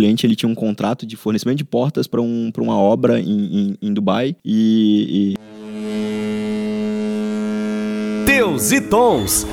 cliente ele tinha um contrato de fornecimento de portas para um, uma obra em, em, em Dubai e, e... Teus e Tons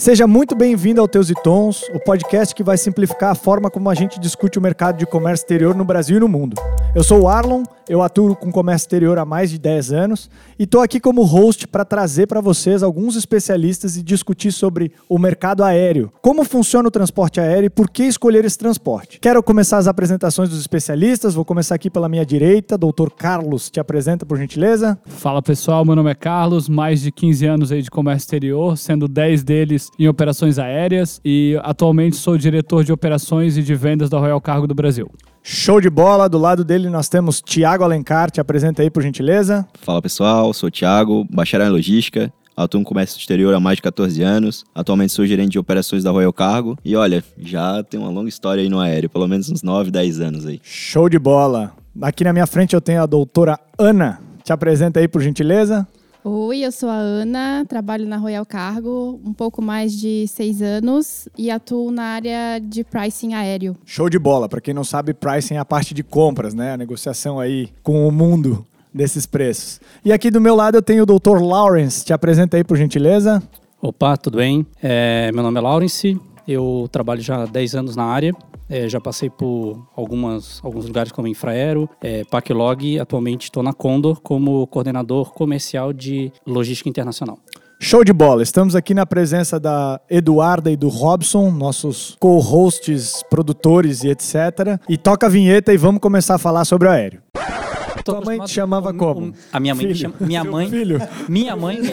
Seja muito bem-vindo ao Teus e Tons, o podcast que vai simplificar a forma como a gente discute o mercado de comércio exterior no Brasil e no mundo. Eu sou o Arlon, eu atuo com comércio exterior há mais de 10 anos e estou aqui como host para trazer para vocês alguns especialistas e discutir sobre o mercado aéreo, como funciona o transporte aéreo e por que escolher esse transporte. Quero começar as apresentações dos especialistas, vou começar aqui pela minha direita, doutor Carlos, te apresenta por gentileza. Fala pessoal, meu nome é Carlos, mais de 15 anos aí de comércio exterior, sendo 10 deles em operações aéreas e atualmente sou diretor de operações e de vendas da Royal Cargo do Brasil. Show de bola, do lado dele nós temos Tiago Alencar, te apresenta aí por gentileza. Fala pessoal, sou o Tiago, bacharel em logística, atuo no comércio exterior há mais de 14 anos. Atualmente sou gerente de operações da Royal Cargo. E olha, já tem uma longa história aí no aéreo, pelo menos uns 9, 10 anos aí. Show de bola. Aqui na minha frente eu tenho a doutora Ana. Te apresenta aí por gentileza. Oi, eu sou a Ana, trabalho na Royal Cargo um pouco mais de seis anos e atuo na área de pricing aéreo. Show de bola. Para quem não sabe, pricing é a parte de compras, né? A negociação aí com o mundo desses preços. E aqui do meu lado eu tenho o Dr. Lawrence. Te apresenta aí, por gentileza. Opa, tudo bem? É, meu nome é Lawrence, eu trabalho já há 10 anos na área. É, já passei por algumas, alguns lugares como Infraero, é, Paclog. Atualmente estou na Condor como coordenador comercial de logística internacional. Show de bola! Estamos aqui na presença da Eduarda e do Robson, nossos co-hosts, produtores e etc. E toca a vinheta e vamos começar a falar sobre o aéreo. Tua mãe te chamava como? a minha mãe filho. me chama. Minha mãe. Filho. Minha mãe.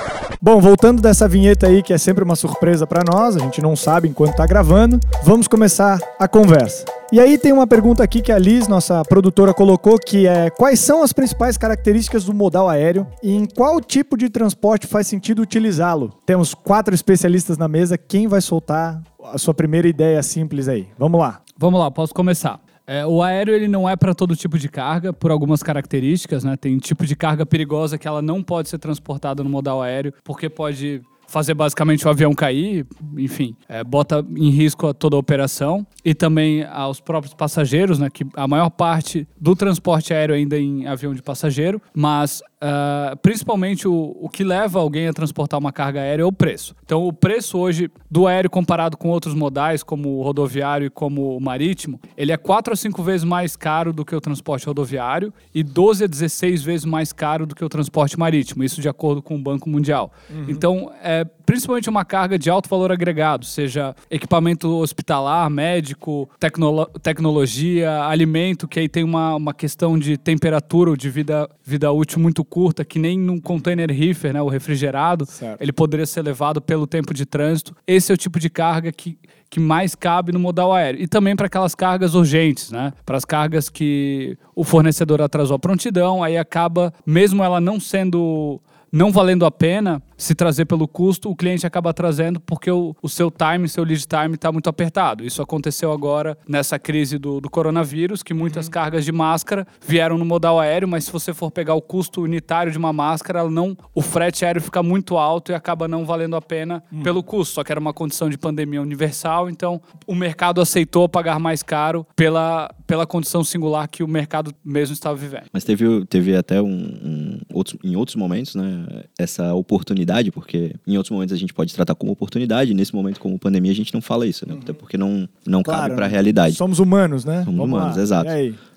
Bom, voltando dessa vinheta aí, que é sempre uma surpresa para nós, a gente não sabe enquanto tá gravando, vamos começar a conversa. E aí tem uma pergunta aqui que a Liz, nossa produtora, colocou, que é quais são as principais características do modal aéreo e em qual tipo de transporte faz sentido utilizá-lo? Temos quatro especialistas na mesa, quem vai soltar a sua primeira ideia simples aí? Vamos lá. Vamos lá, posso começar. É, o aéreo ele não é para todo tipo de carga, por algumas características, né? Tem tipo de carga perigosa que ela não pode ser transportada no modal aéreo, porque pode fazer basicamente o avião cair, enfim, é, bota em risco toda a operação e também aos próprios passageiros, né, que a maior parte do transporte aéreo ainda é em avião de passageiro, mas Uh, principalmente o, o que leva alguém a transportar uma carga aérea é o preço. Então, o preço hoje do aéreo comparado com outros modais, como o rodoviário e como o marítimo, ele é 4 a 5 vezes mais caro do que o transporte rodoviário e 12 a 16 vezes mais caro do que o transporte marítimo, isso de acordo com o Banco Mundial. Uhum. Então, é principalmente uma carga de alto valor agregado, seja equipamento hospitalar, médico, tecnolo tecnologia, alimento, que aí tem uma, uma questão de temperatura ou de vida, vida útil muito curta, que nem num container reefer, né, o refrigerado, certo. ele poderia ser levado pelo tempo de trânsito. Esse é o tipo de carga que, que mais cabe no modal aéreo. E também para aquelas cargas urgentes, né? Para as cargas que o fornecedor atrasou a prontidão, aí acaba, mesmo ela não sendo não valendo a pena se trazer pelo custo, o cliente acaba trazendo porque o, o seu time, seu lead time está muito apertado. Isso aconteceu agora nessa crise do, do coronavírus, que muitas uhum. cargas de máscara vieram no modal aéreo, mas se você for pegar o custo unitário de uma máscara, ela não, o frete aéreo fica muito alto e acaba não valendo a pena uhum. pelo custo. Só que era uma condição de pandemia universal, então o mercado aceitou pagar mais caro pela, pela condição singular que o mercado mesmo estava vivendo. Mas teve, teve até um, um outros, em outros momentos, né? essa oportunidade, porque em outros momentos a gente pode tratar como oportunidade, nesse momento como pandemia a gente não fala isso, né? Até porque não, não claro, cabe para a né? realidade. Somos humanos, né? Somos Vamos humanos, lá. exato.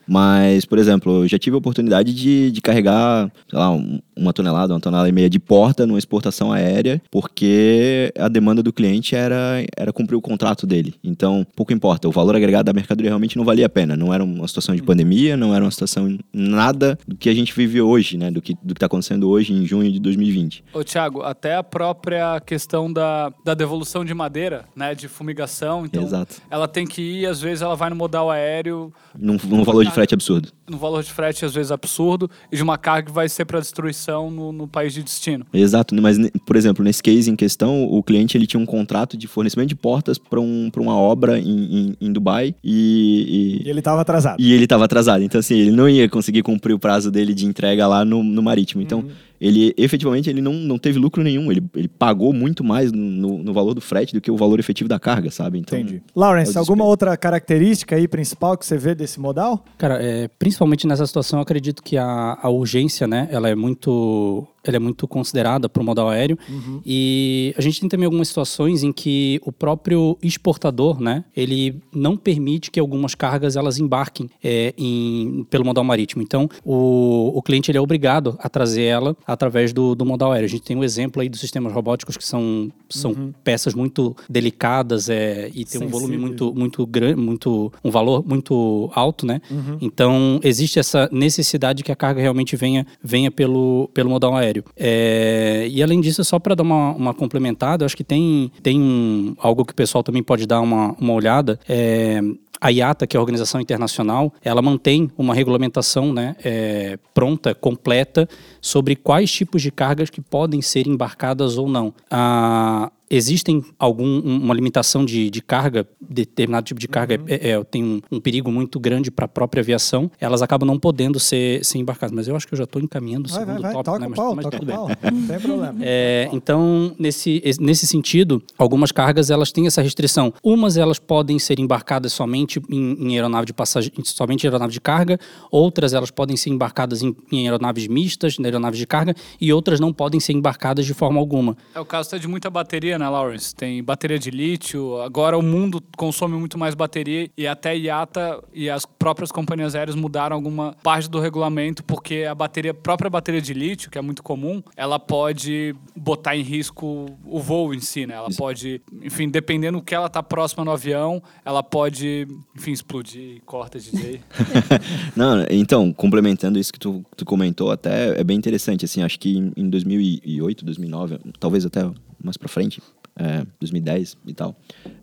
Mas, por exemplo, eu já tive a oportunidade de, de carregar, sei lá, uma tonelada, uma tonelada e meia de porta numa exportação aérea, porque a demanda do cliente era, era cumprir o contrato dele. Então, pouco importa, o valor agregado da mercadoria realmente não valia a pena. Não era uma situação de hum. pandemia, não era uma situação nada do que a gente vive hoje, né? Do que do está acontecendo hoje em junho de 2020. Ô, Thiago, até a própria questão da, da devolução de madeira, né? De fumigação. Então, Exato. ela tem que ir, às vezes ela vai no modal aéreo. Num, num valor de frete absurdo. No valor de frete, às vezes, absurdo, e de uma carga que vai ser para destruição no, no, país de destino. Exato, mas, por exemplo, nesse case em questão, o cliente ele tinha um contrato de fornecimento de portas para um, uma obra em, em, em Dubai e, e... e ele estava atrasado. E ele estava atrasado. Então, assim, ele não ia conseguir cumprir o prazo dele de entrega lá no, no marítimo. Então, uhum ele efetivamente ele não, não teve lucro nenhum. Ele, ele pagou muito mais no, no valor do frete do que o valor efetivo da carga, sabe? Então, Entendi. Lawrence, é o alguma outra característica aí principal que você vê desse modal? Cara, é, principalmente nessa situação, eu acredito que a, a urgência, né, ela é muito, ela é muito considerada para o modal aéreo. E a gente tem também algumas situações em que o próprio exportador, né, ele não permite que algumas cargas elas embarquem é, em, pelo modal marítimo. Então, o, o cliente ele é obrigado a trazer ela através do, do modal aéreo. A gente tem um exemplo aí dos sistemas robóticos que são, são peças muito delicadas é, e tem um volume muito muito grande, muito um valor muito alto, né? Então existe essa necessidade que a carga realmente venha venha pelo pelo modal aéreo. É, e além disso, só para dar uma, uma complementada, acho que tem tem um- algo que o pessoal também pode dar uma, uma olhada. É, a IATA, que é a organização internacional, ela mantém uma regulamentação né, é, pronta, completa, sobre quais tipos de cargas que podem ser embarcadas ou não. Ah, existem algum um- uma limitação de, de carga, determinado tipo de carga é, é, tem um, um perigo muito grande para a própria aviação, elas acabam não podendo ser, ser embarcadas. Mas eu acho que eu já estou encaminhando o Vai, vai, segundo vai, tópico, toca né? o Mas, pau, mas toca tudo o bem. pau. Não tem problema. É, então, nesse, es- nesse sentido, algumas cargas elas têm essa restrição. Umas elas podem ser embarcadas somente em, em aeronave de passagem, somente em aeronave de carga, outras elas podem ser embarcadas em, em aeronaves mistas, em aeronaves de carga, e outras não podem ser embarcadas de forma alguma. É o caso até de muita bateria, né, Lawrence? Tem bateria de lítio. Agora o mundo consome muito mais bateria e até a IATA e as próprias companhias aéreas mudaram alguma parte do regulamento porque a bateria, a própria bateria de lítio, que é muito comum, ela pode botar em risco o voo em si, né? Ela pode, enfim, dependendo do que ela tá próxima no avião, ela pode, enfim, explodir. Corta, DJ. Não, então, complementando isso que tu, tu comentou, até é bem interessante, assim, acho que em 2008, 2009, talvez até mais pra frente, é, 2010 e tal,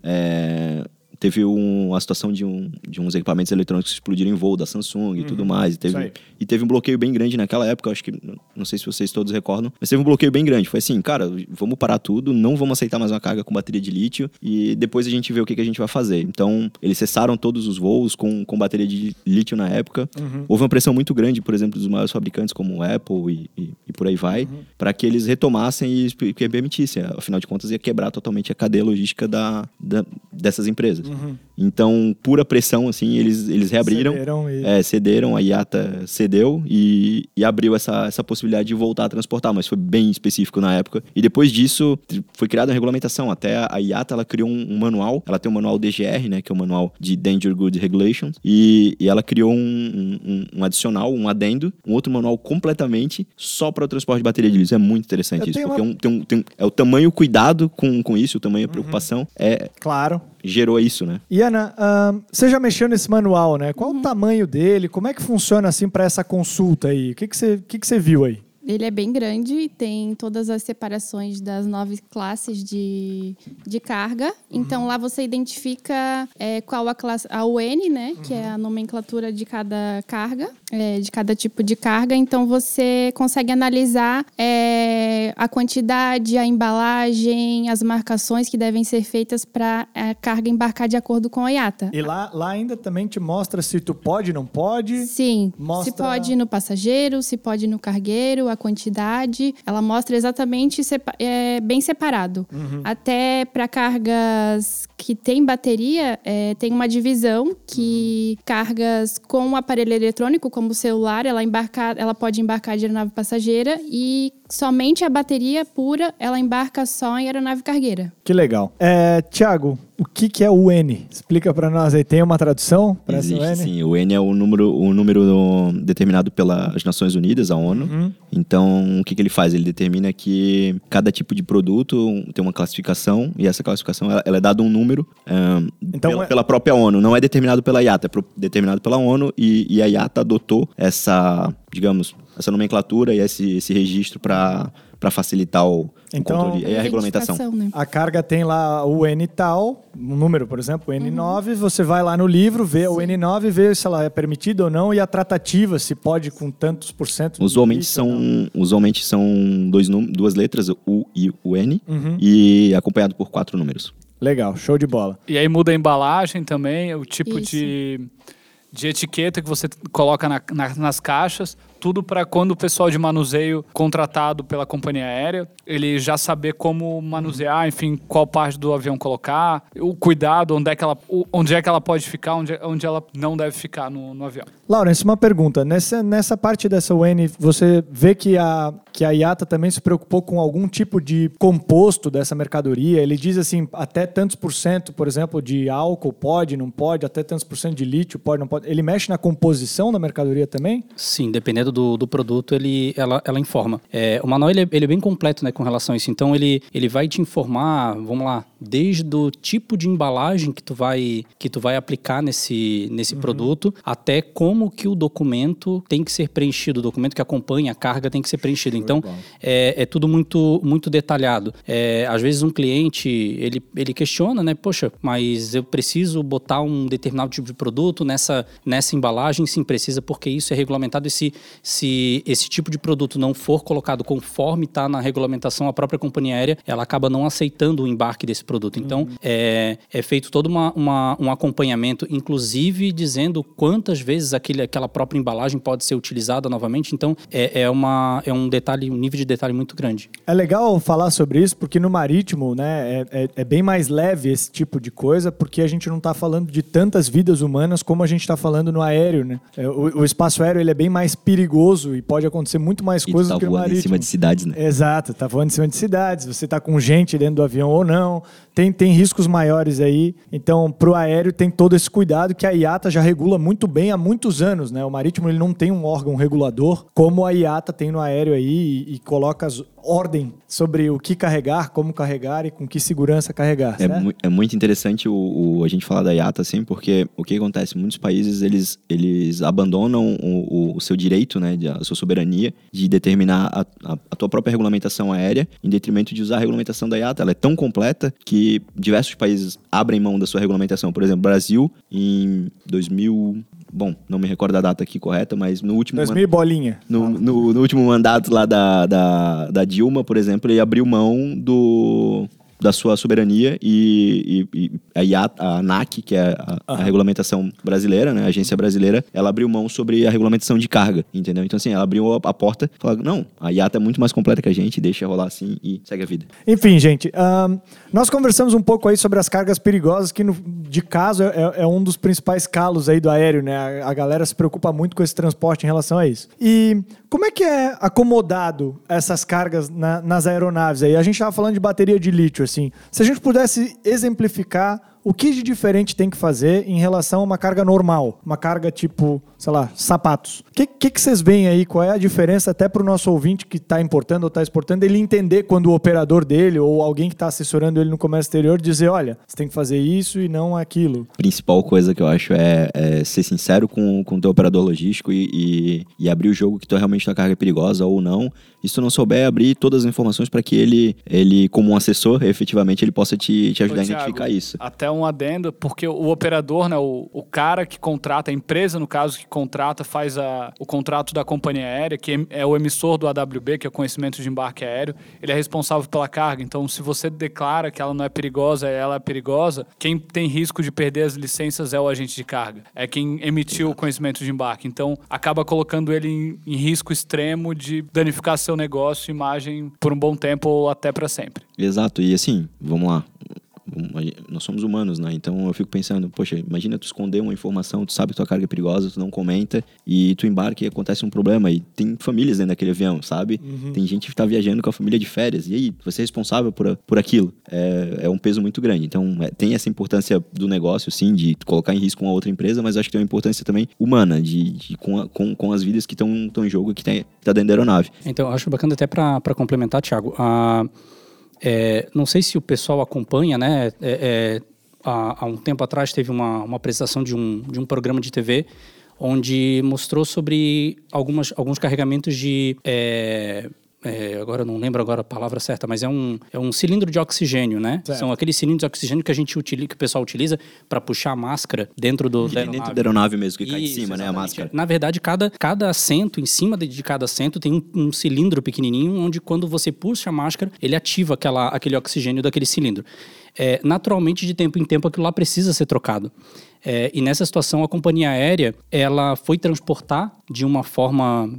é, teve um, uma situação de, um, de uns equipamentos eletrônicos que explodiram em voo da Samsung e tudo mais, e teve, e teve um bloqueio bem grande naquela época, acho que, não sei se vocês todos recordam, mas teve um bloqueio bem grande, foi assim, cara, vamos parar tudo, não vamos aceitar mais uma carga com bateria de lítio, e depois a gente vê o que, que a gente vai fazer. Então, eles cessaram todos os voos com, com bateria de lítio na época, Houve uma pressão muito grande, por exemplo, dos maiores fabricantes como Apple e, e, e por aí vai, para que eles retomassem e permitissem. Afinal de contas, ia quebrar totalmente a cadeia logística da, da- dessas empresas. Então, pura pressão, assim, eles, eles reabriram. Cederam e- É, cederam, a IATA cedeu e, e abriu essa, essa possibilidade de voltar a transportar, mas foi bem específico na época. E depois disso, foi criada uma regulamentação. Até a IATA, ela criou um, um manual, ela tem o manual DGR, né, que é o manual de Danger Goods Regulations, e, e ela criou um, um- um adicional, um adendo, um outro manual completamente só para o transporte de bateria de lítio. É muito interessante Eu isso, porque uma- é, um- tem um- tem um- é o tamanho cuidado com, com isso, o tamanho da preocupação, é, Claro. Gerou isso, né? E Ana, ahn, você já mexeu nesse manual, né? Qual o tamanho dele? Como é que funciona assim para essa consulta aí? O que, que, você, o que, que você viu aí? Ele é bem grande, tem todas as separações das nove classes de, de carga. Então lá você identifica é, qual a classe, a UN, né? Que é a nomenclatura de cada carga, é, de cada tipo de carga. Então você consegue analisar é, a quantidade, a embalagem, as marcações que devem ser feitas para a carga embarcar de acordo com a IATA. E lá, lá ainda também te mostra se tu pode, não pode. Sim, Mostra- se pode no passageiro, se pode no cargueiro, a quantidade. Ela mostra exatamente sepa- é, bem separado. Uhum. Até para cargas que tem bateria, é, tem uma divisão que cargas com o aparelho eletrônico, como o celular, ela, embarca, ela pode embarcar de aeronave passageira e somente a bateria pura, ela embarca só em aeronave cargueira. Que legal. É, Tiago, o que, que é o N? Explica para nós aí. Tem uma tradução para Existe, UN? sim. O N é o número, o número determinado pelas Nações Unidas, a ONU. Uhum. Então, o que, que ele faz? Ele determina que cada tipo de produto tem uma classificação e essa classificação ela, ela é dada um número ahn, Então, pela, é- pela própria ONU. Não é determinado pela IATA, é pro- determinado pela ONU e, e a IATA adotou essa, digamos, essa nomenclatura e esse, esse registro para facilitar o, o Então- controle e a regulamentação. Né? A carga tem lá o N tal, um número, por exemplo, o N9. Você vai lá no livro, vê o N9, vê se ela é permitida ou não e a tratativa, se pode com tantos por cento. Usualmente ou não. são, usualmente são dois duas letras, o U e o N, Uhum. e acompanhado por quatro números. Legal, show de bola. E aí muda a embalagem também, o tipo Isso. de, de etiqueta que você coloca na- na- nas caixas. Tudo para quando o pessoal de manuseio contratado pela companhia aérea, ele já saber como manusear, enfim, qual parte do avião colocar, o cuidado, onde é que ela, onde é que ela pode ficar, onde, onde ela não deve ficar no, no avião. Laurence, uma pergunta. Nessa, nessa parte dessa UN, você vê que a, que a IATA também se preocupou com algum tipo de composto dessa mercadoria? Ele diz assim, até tantos por cento, por exemplo, de álcool pode, não pode, até tantos por cento de lítio pode, não pode. Ele mexe na composição da mercadoria também? Sim, dependendo do, do produto, ele, ela, ela informa. É, o manual ele é, ele é bem completo né, com relação a isso. Então, ele, ele vai te informar, vamos lá, desde o tipo de embalagem que tu vai, que tu vai aplicar nesse, nesse uhum. produto, até como que o documento tem que ser preenchido, o documento que acompanha a carga tem que ser preenchido. Então, é, é tudo muito, muito detalhado. É, às vezes um cliente, ele, ele questiona, né? Poxa, mas eu preciso botar um determinado tipo de produto nessa, nessa embalagem? Sim, precisa, porque isso é regulamentado e se, se esse tipo de produto não for colocado conforme está na regulamentação, a própria companhia aérea, ela acaba não aceitando o embarque desse produto. Então, uhum. é, é feito todo uma, uma, um acompanhamento, inclusive dizendo quantas vezes aquele, aquela própria embalagem pode ser utilizada novamente. Então, é, é, uma, é um detalhe, um nível de detalhe muito grande. É legal falar sobre isso, porque no marítimo, né, é, é, é bem mais leve esse tipo de coisa, porque a gente não está falando de tantas vidas humanas como a gente está falando no aéreo, né? É, o, o, espaço aéreo ele é bem mais perigoso e pode acontecer muito mais coisas tá do que no marítimo. em cima de cidades, né? Exato, tá voando em cima de cidades. Você tá com gente dentro do avião ou não tem, tem riscos maiores aí. Então, para o aéreo tem todo esse cuidado que a IATA já regula muito bem há muitos anos, né? O marítimo ele não tem um órgão regulador como a IATA tem no aéreo aí e, e coloca as, ordem sobre o que carregar, como carregar e com que segurança carregar. É, mu é muito interessante o, o, a gente falar da IATA, assim, porque o que acontece? Muitos países eles, eles abandonam o, o seu direito, né, a sua soberania de determinar a, a, a, tua própria regulamentação aérea em detrimento de usar a regulamentação da IATA. Ela é tão completa que diversos países abrem mão da sua regulamentação. Por exemplo, Brasil, em 2000 bom, não me recordo a data aqui correta, mas no último... 2000 man... bolinha. No, no, no, último mandato lá da, da, da Dilma, por exemplo, ele abriu mão do da sua soberania e, e, e a, a ANAC, que é a, a, regulamentação brasileira, né, a agência brasileira, ela abriu mão sobre a regulamentação de carga, entendeu? Então, assim, ela abriu a, a porta e falou, não, a IATA é muito mais completa que a gente, deixa rolar assim e segue a vida. Enfim, gente, um, nós conversamos um pouco aí sobre as cargas perigosas, que no, de caso é, é, um dos principais calos aí do aéreo, né? A, a galera se preocupa muito com esse transporte em relação a isso. E como é que é acomodado essas cargas na, nas aeronaves aí? A gente estava falando de bateria de lítio, assim. Se a gente pudesse exemplificar o que de diferente tem que fazer em relação a uma carga normal? Uma carga tipo, sei lá, sapatos. O que, que, que, vocês veem aí? Qual é a diferença até para o nosso ouvinte que está importando ou está exportando, ele entender quando o operador dele ou alguém que está assessorando ele no comércio exterior dizer, olha, você tem que fazer isso e não aquilo. A principal coisa que eu acho é, é ser sincero com, com o teu operador logístico e, e, e abrir o jogo que tu realmente tua carga é perigosa ou não. E se tu não souber, abrir todas as informações para que ele, ele, como um assessor, efetivamente, ele possa te, te ajudar Ô, a identificar Thiago, isso. Até um adendo, porque o operador, né, o, o cara que contrata, a empresa, no caso, que contrata, faz a, o contrato da companhia aérea, que é o emissor do AWB, que é o conhecimento de embarque aéreo, ele é responsável pela carga. Então, se você declara que ela não é perigosa, ela é perigosa, quem tem risco de perder as licenças é o agente de carga. É quem emitiu Exato. o conhecimento de embarque. Então, acaba colocando ele em, em risco extremo de danificar seu negócio, imagem, por um bom tempo ou até para sempre. Exato. E assim, vamos lá nós somos humanos, né? Então eu fico pensando, poxa, imagina tu esconder uma informação, tu sabe que tua carga é perigosa, tu não comenta e tu embarca e acontece um problema e tem famílias dentro daquele avião, sabe? Uhum. Tem gente que tá viajando com a família de férias e aí, você é responsável por, por aquilo. É, é um peso muito grande. Então é, tem essa importância do negócio, sim, de colocar em risco uma outra empresa, mas acho que tem uma importância também humana, de, de com, a, com, com as vidas que estão em jogo que tem, tá dentro da aeronave. Então, acho bacana até para complementar, Thiago, a... É, não sei se o pessoal acompanha, né? É, é, há, há, um tempo atrás teve uma, uma apresentação de um, de um programa de TV onde mostrou sobre algumas, alguns carregamentos de é, agora não lembro agora a palavra certa, mas é um, é um cilindro de oxigênio, né? Certo. São aqueles cilindros de oxigênio que a gente utiliza, que o pessoal utiliza para puxar a máscara dentro do da aeronave. Dentro da aeronave mesmo, que Isso, cai de cima, exatamente. né? A máscara. Na verdade, cada, cada assento, em cima de, de cada assento, tem um, um, cilindro pequenininho, onde quando você puxa a máscara, ele ativa aquela, aquele oxigênio daquele cilindro. É, naturalmente, de tempo em tempo, aquilo lá precisa ser trocado. É, e nessa situação, a companhia aérea ela foi transportar de uma forma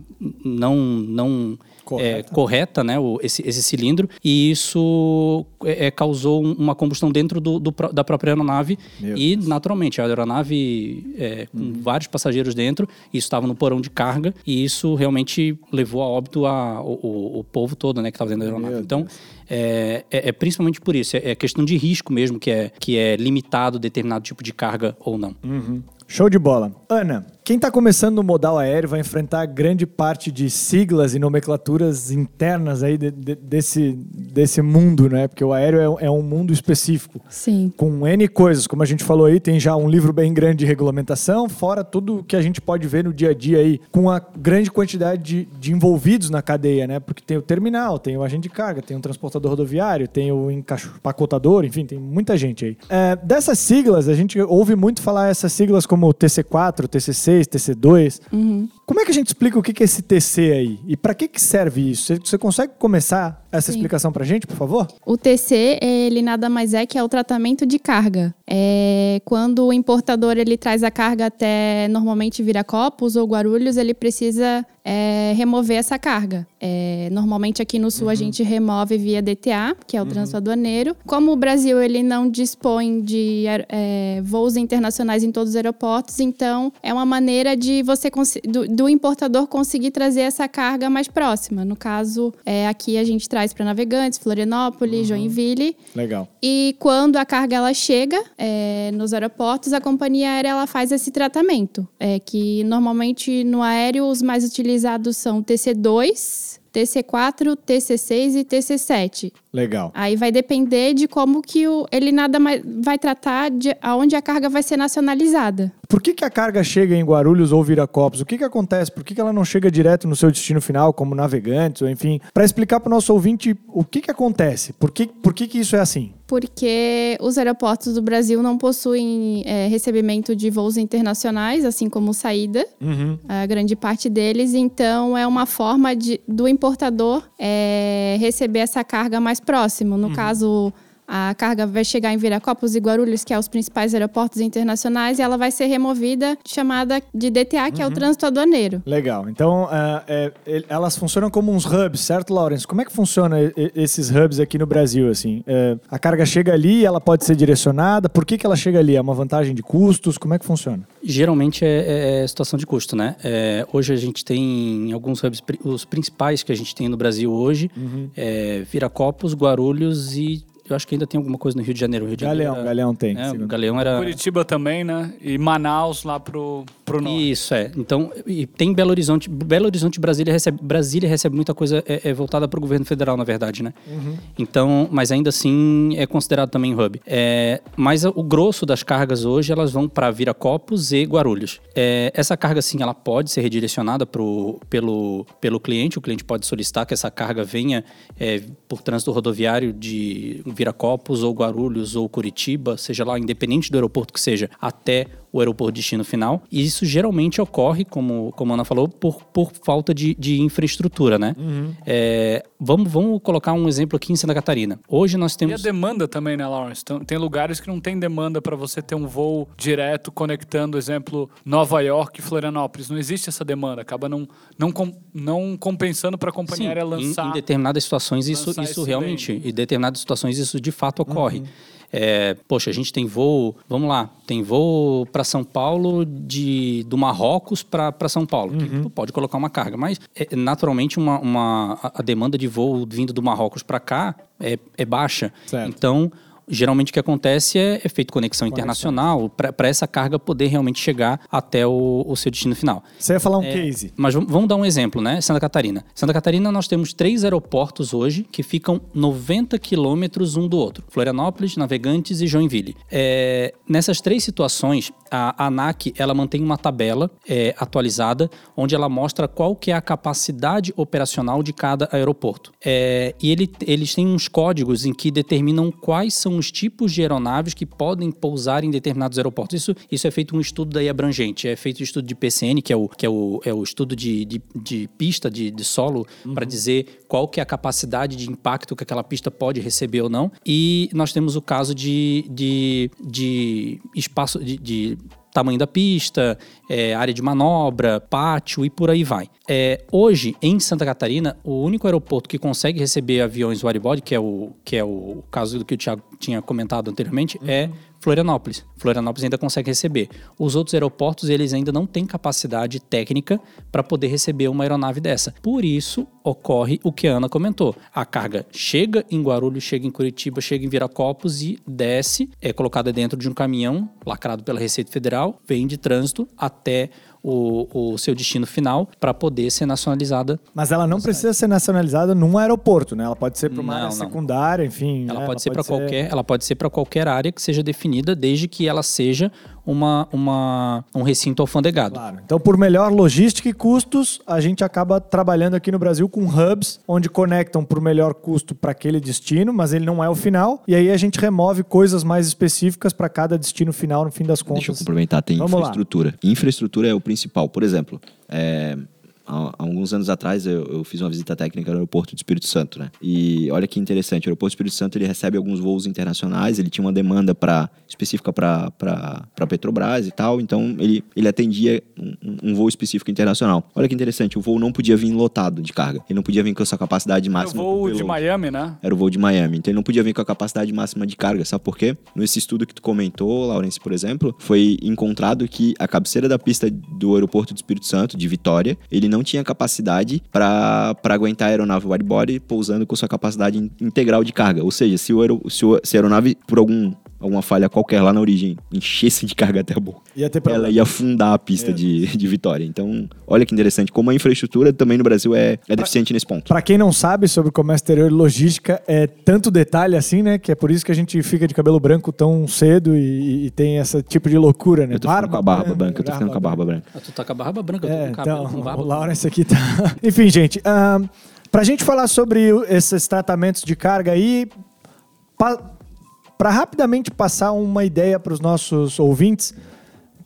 não, não correta, é, correta né, o, esse, esse cilindro, e isso é, é causou uma combustão dentro do, do da própria aeronave. Meu e, Deus. naturalmente, a aeronave é, com uhum. vários passageiros dentro, isso estava no porão de carga, e isso realmente levou a óbito a, o, o, o povo todo né, que estava dentro da aeronave. Meu então, é, é, é, principalmente por isso, é, é, questão de risco mesmo que é, que é limitado determinado tipo de carga ou não. Uhum. Show de bola. Ana, quem está começando no modal aéreo vai enfrentar grande parte de siglas e nomenclaturas internas aí de, de, desse, desse mundo, né? Porque o aéreo é, é, um mundo específico. Sim. Com N coisas, como a gente falou aí, tem já um livro bem grande de regulamentação, fora tudo que a gente pode ver no dia a dia aí, com a grande quantidade de, de envolvidos na cadeia, né? Porque tem o terminal, tem o agente de carga, tem o transportador rodoviário, tem o empacotador, enfim, tem muita gente aí. É, dessas siglas, a gente ouve muito falar essas siglas como TC4, TCC, TC2, TC2. Uhum. Como é que a gente explica o que é esse TC aí? E para que, que serve isso? Você consegue começar essa Sim. explicação para a gente, por favor? O TC, ele nada mais é que é o tratamento de carga. É, quando o importador ele traz a carga até normalmente Viracopos ou Guarulhos, ele precisa é, remover essa carga. É, normalmente aqui no sul uhum. a gente remove via DTA, que é o uhum. trânsito aduaneiro. Como o Brasil ele não dispõe de é, voos internacionais em todos os aeroportos, então é uma maneira de você do, do importador conseguir trazer essa carga mais próxima. No caso, é, aqui a gente traz para Navegantes, Florianópolis, uhum. Joinville. Legal. E quando a carga ela chega é, nos aeroportos, a companhia aérea ela faz esse tratamento, é, que normalmente no aéreo os mais utilizados são TC2, TC4, TC6 e TC7. Legal. Aí vai depender de como que o, ele nada mais vai tratar de aonde a carga vai ser nacionalizada. Por que, que a carga chega em Guarulhos ou Viracopos? O que, que acontece? Por que, que ela não chega direto no seu destino final, como navegantes, ou enfim? Para explicar para o nosso ouvinte o que, que acontece, por que, por que, que isso é assim? Porque os aeroportos do Brasil não possuem é, recebimento de voos internacionais, assim como saída, uhum. a grande parte deles. Então, é uma forma de, do importador é, receber essa carga mais próximo. No uhum. caso, a carga vai chegar em Viracopos e Guarulhos, que é os principais aeroportos internacionais, e ela vai ser removida, chamada de DTA, que uhum. é o uhum. trânsito aduaneiro. Legal. Então, é, é, elas funcionam como uns hubs, certo, Lawrence? Como é que funciona esses hubs aqui no Brasil, assim? É, a carga chega ali, ela pode ser direcionada. Por que, que ela chega ali? É uma vantagem de custos? Como é que funciona? Geralmente é, é situação de custo, né? É, hoje a gente tem alguns hubs, os principais que a gente tem no Brasil hoje, uhum. é Viracopos, Guarulhos e eu acho que ainda tem alguma coisa no Rio de Janeiro. Rio de Galeão, Janeiro era, Galeão tem. É, Galeão era... Curitiba também, né? E Manaus lá pro, pro norte. Isso, é. Então, e tem Belo Horizonte. Belo Horizonte Brasília recebe, Brasília recebe muita coisa é, é voltada para o governo federal, na verdade, né? Uhum. Então, mas ainda assim é considerado também hub. É, mas o grosso das cargas hoje, elas vão para Viracopos e Guarulhos. É, essa carga, sim, ela pode ser redirecionada pro, pelo, pelo cliente. O cliente pode solicitar que essa carga venha é, por trânsito rodoviário de Viracopos ou Guarulhos ou Curitiba, seja lá, independente do aeroporto que seja, até o aeroporto destino final. E isso geralmente ocorre, como, como a Ana falou, por, por falta de, de infraestrutura, né? Uhum. É, vamos, vamos colocar um exemplo aqui em Santa Catarina. Hoje nós temos... E a demanda também, né, Lawrence? Tem lugares que não tem demanda para você ter um voo direto conectando, exemplo, Nova York e Florianópolis. Não existe essa demanda. Acaba não, não, com, não compensando para a companhia Sim, aérea lançar... Em, em determinadas situações isso, isso realmente... Em determinadas situações isso de fato ocorre. Uhum. É, poxa, a gente tem voo, vamos lá, tem voo para São Paulo de do Marrocos para São Paulo. Uhum. pode colocar uma carga, mas é, naturalmente uma, uma, a demanda de voo vindo do Marrocos para cá é, é baixa. Certo. Então geralmente o que acontece é, é feito conexão, conexão. internacional para essa carga poder realmente chegar até o, o seu destino final. Você ia falar um é, case. Mas vamos dar um exemplo, né? Santa Catarina. Santa Catarina nós temos três aeroportos hoje que ficam 90 quilômetros um do outro. Florianópolis, Navegantes e Joinville. É, nessas três situações, a ANAC ela mantém uma tabela é, atualizada onde ela mostra qual que é a capacidade operacional de cada aeroporto. É, e ele, eles têm uns códigos em que determinam quais são os tipos de aeronaves que podem pousar em determinados aeroportos. Isso, isso é feito um estudo daí abrangente. É feito um estudo de PCN, que é o, que é o, é o estudo de, de, de pista, de, de solo, uhum. para dizer qual que é a capacidade de impacto que aquela pista pode receber ou não. E nós temos o caso de, de, de espaço, de, de tamanho da pista, é, área de manobra, pátio e por aí vai. É, hoje, em Santa Catarina, o único aeroporto que consegue receber aviões widebody, que é o, que é o caso do que o Thiago tinha comentado anteriormente, é Florianópolis. Florianópolis ainda consegue receber. Os outros aeroportos, eles ainda não têm capacidade técnica para poder receber uma aeronave dessa. Por isso, ocorre o que a Ana comentou. A carga chega em Guarulhos, chega em Curitiba, chega em Viracopos e desce, é colocada dentro de um caminhão lacrado pela Receita Federal, vem de trânsito até o, o seu destino final para poder ser nacionalizada. Mas ela não precisa ser nacionalizada num aeroporto, né? Ela pode ser para uma Não, área não. secundária, enfim. Ela né? pode ser para qualquer, ela pode ser para qualquer área que seja definida, desde que ela seja uma, uma um recinto alfandegado. Claro. Então, por melhor logística e custos, a gente acaba trabalhando aqui no Brasil com hubs, onde conectam por melhor custo para aquele destino, mas ele não é o final. E aí a gente remove coisas mais específicas para cada destino final, no fim das contas. Deixa eu complementar, tem Vamos lá. infraestrutura. Infraestrutura é o principal. Por exemplo, é, há, há alguns anos atrás eu, eu fiz uma visita técnica no aeroporto do Espírito Santo, né? E olha que interessante, o aeroporto do Espírito Santo ele recebe alguns voos internacionais, ele tinha uma demanda para específica para Petrobras e tal, então ele, ele atendia um, um- voo específico internacional. Olha que interessante, o voo não podia vir lotado de carga, ele não podia vir com a sua capacidade máxima. vou por de payload. Miami, né? Era o voo de Miami. Então ele não podia vir com a capacidade máxima de carga, sabe por quê? Nesse estudo que tu comentou, Laurence, por exemplo, foi encontrado que a cabeceira da pista do aeroporto do Espírito Santo, de Vitória, ele não tinha capacidade para aguentar a aeronave widebody pousando com sua capacidade in- integral de carga. Ou seja, se, o aero, se, o- se a aeronave, por algum, alguma falha qualquer lá na origem, enchesse de carga até a boca, Ia ter problema. ela ia afundar a pista de, de Vitória. Então, olha que interessante, como a infraestrutura também no Brasil é, é deficiente nesse ponto. Para quem não sabe sobre comércio exterior e logística, é tanto detalhe assim, né? Que é por isso que a gente fica de cabelo branco tão cedo e, e tem esse tipo de loucura, né? Eu tô ficando com a barba branca, eu tô ficando com a barba branca. Ah, Tu tá com a barba branca, eu tô É, com o cabelo então, com barba. o Lawrence aqui tá. Enfim, gente, ahn, pra gente falar sobre esses tratamentos de carga aí, para rapidamente passar uma ideia para os nossos ouvintes,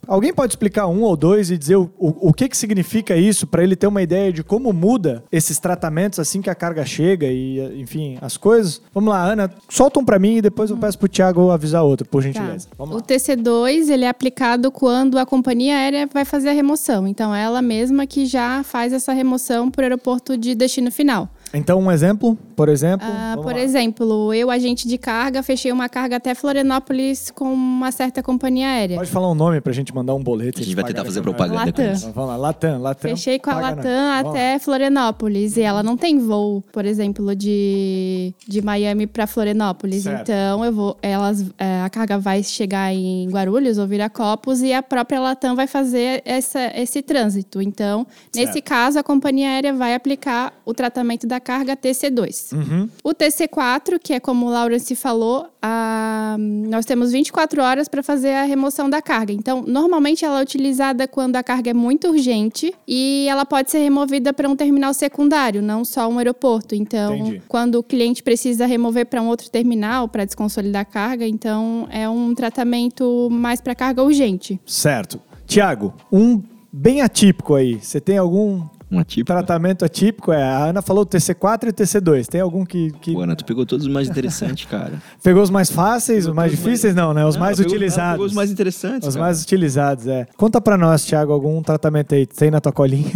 alguém pode explicar um ou dois e dizer o, o, o que, que significa isso para ele ter uma ideia de como muda esses tratamentos assim que a carga chega e, enfim, as coisas? Vamos lá, Ana, solta um para mim e depois eu peço pro Thiago avisar outro, por Tá. gentileza. Vamos O lá. TC2 ele é aplicado quando a companhia aérea vai fazer a remoção. Então, é ela mesma que já faz essa remoção para o aeroporto de destino final. Então, um exemplo, por exemplo. Ah, por lá. exemplo, eu, agente de carga, fechei uma carga até Florianópolis com uma certa companhia aérea. Pode falar um nome pra gente mandar um boleto. A gente vai tentar fazer propaganda Latam. isso. Vamos lá, Latam, Latam. Fechei com a Latam até Florianópolis e ela não tem voo, por exemplo, de, de Miami para Florianópolis. Certo. Então eu vou, elas, é, a carga vai chegar em Guarulhos ou Viracopos e a própria Latam vai fazer essa, esse trânsito. Então, nesse Certo. caso, a companhia aérea vai aplicar o tratamento da carga TC2. Uhum. O TC4, que é como o Lawrence falou, a- nós temos 24 horas para fazer a remoção da carga. Então, normalmente ela é utilizada quando a carga é muito urgente e ela pode ser removida para um terminal secundário, não só um aeroporto. Então, Entendi. quando o cliente precisa remover para um outro terminal para desconsolidar a carga, então é um tratamento mais para carga urgente. Certo. Tiago, um bem atípico aí. Você tem algum Um atípico. tratamento atípico? É, a Ana falou TC4 e TC2. Tem algum que, que Pô, Ana, tu pegou todos os mais interessantes, cara. pegou os mais fáceis, os mais difíceis? Não, né? Os Não, mais pegou- utilizados. Pegou os mais interessantes. Os cara. mais utilizados, é. Conta pra nós, Thiago, algum tratamento aí. Tem na tua colinha?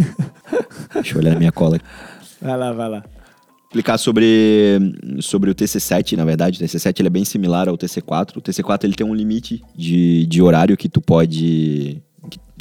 Deixa eu olhar na minha cola. vai lá, vai lá. Explicar sobre, sobre o TC7, na verdade. O TC7 ele é bem similar ao TC4. O TC4 ele tem um limite de, de horário que tu pode...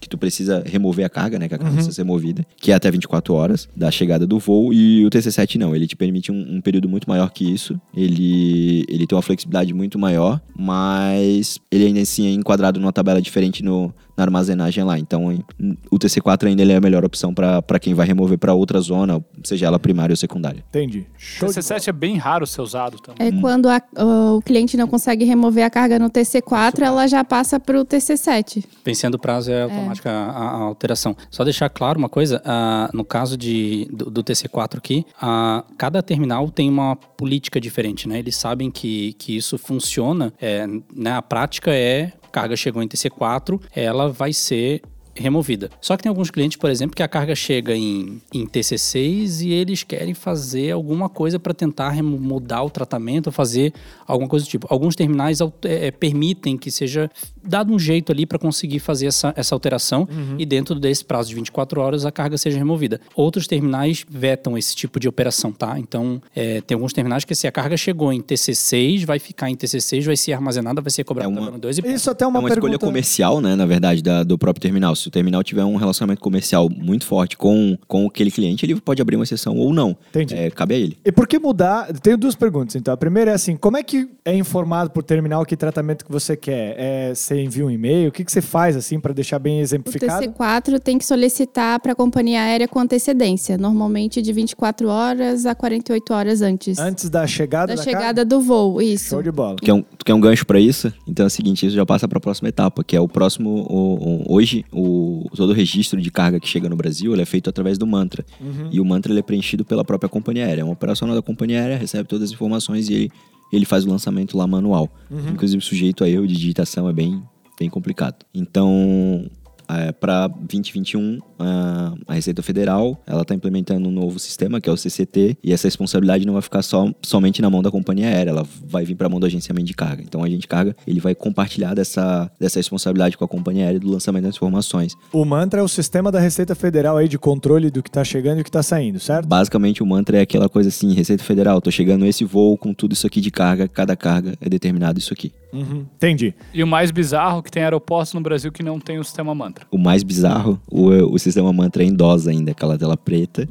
Que, tu precisa remover a carga, né? Que a carga precisa ser removida. Que é até 24 horas da chegada do voo. E o TC7 não. Ele te permite um, um período muito maior que isso. Ele, ele tem uma flexibilidade muito maior. Mas ele ainda assim é enquadrado numa tabela diferente no, na armazenagem lá. Então, o TC4 ainda ele é a melhor opção para quem vai remover para outra zona, seja ela primária ou secundária. Entendi. Show de TC7 é bem raro ser usado também. É quando a- o cliente não consegue remover a carga no TC4, ela já passa para o TC7. Vencendo o prazo é automática a, a- a alteração. Só deixar claro uma coisa, ah, no caso de, do, do TC4 aqui, ah, cada terminal tem uma política diferente, né? Eles sabem que, que isso funciona, é, né? A prática é, carga chegou em TC4, ela vai ser removida. Só que tem alguns clientes, por exemplo, que a carga chega em, em TC6 e eles querem fazer alguma coisa para tentar mudar o tratamento, fazer alguma coisa do tipo. Alguns terminais é, permitem que seja dado um jeito ali para conseguir fazer essa, essa alteração e dentro desse prazo de 24 horas a carga seja removida. Outros terminais vetam esse tipo de operação, tá? Então, é, tem alguns terminais que se a carga chegou em TC6, vai ficar em TC6, vai ser armazenada, vai ser cobrada É uma- pela 2 e Isso até é É uma, uma escolha pergunta... comercial, né, na verdade, da- do próprio terminal. Se o terminal tiver um relacionamento comercial muito forte com, com aquele cliente, ele pode abrir uma exceção ou não. Entendi. É, cabe a ele. E por que mudar? Tenho duas perguntas, então. A primeira é assim, como é que é informado por terminal que tratamento que você quer? É, você envia um e-mail? O que, que você faz, assim, para deixar bem O exemplificado? TC4 tem que solicitar para a companhia aérea com antecedência, normalmente de 24 horas a 48 horas antes Antes da chegada da da, chegada do voo. Isso. Show de bola. Tu quer um, tu quer um gancho para isso? Então é o seguinte, isso já passa para a próxima etapa, que é o próximo. o- o- hoje, o, todo o registro de carga que chega no Brasil é feito através do mantra. E o mantra é preenchido pela própria companhia aérea. É um operacional da companhia aérea, recebe todas as informações e ele, ele faz o lançamento lá manual. Inclusive, sujeito a erro de digitação é bem, bem complicado. Então. para 2021, a, a Receita Federal ela está implementando um novo sistema que é o CCT e essa responsabilidade não vai ficar só, somente na mão da companhia aérea, ela vai vir para a mão do agenciamento de carga. Então, o agente de carga ele vai compartilhar dessa, dessa responsabilidade com a companhia aérea do lançamento das informações. O mantra é o sistema da Receita Federal aí de controle do que tá chegando e o que tá saindo, certo? Basicamente, o mantra é aquela coisa assim: Receita Federal, tô chegando esse voo com tudo isso aqui de carga, cada carga é determinado isso aqui. Uhum. Entendi. E o mais bizarro que tem aeroportos no Brasil que não tem o sistema mantra. O mais bizarro, o, o sistema mantra é em DOS ainda, aquela tela preta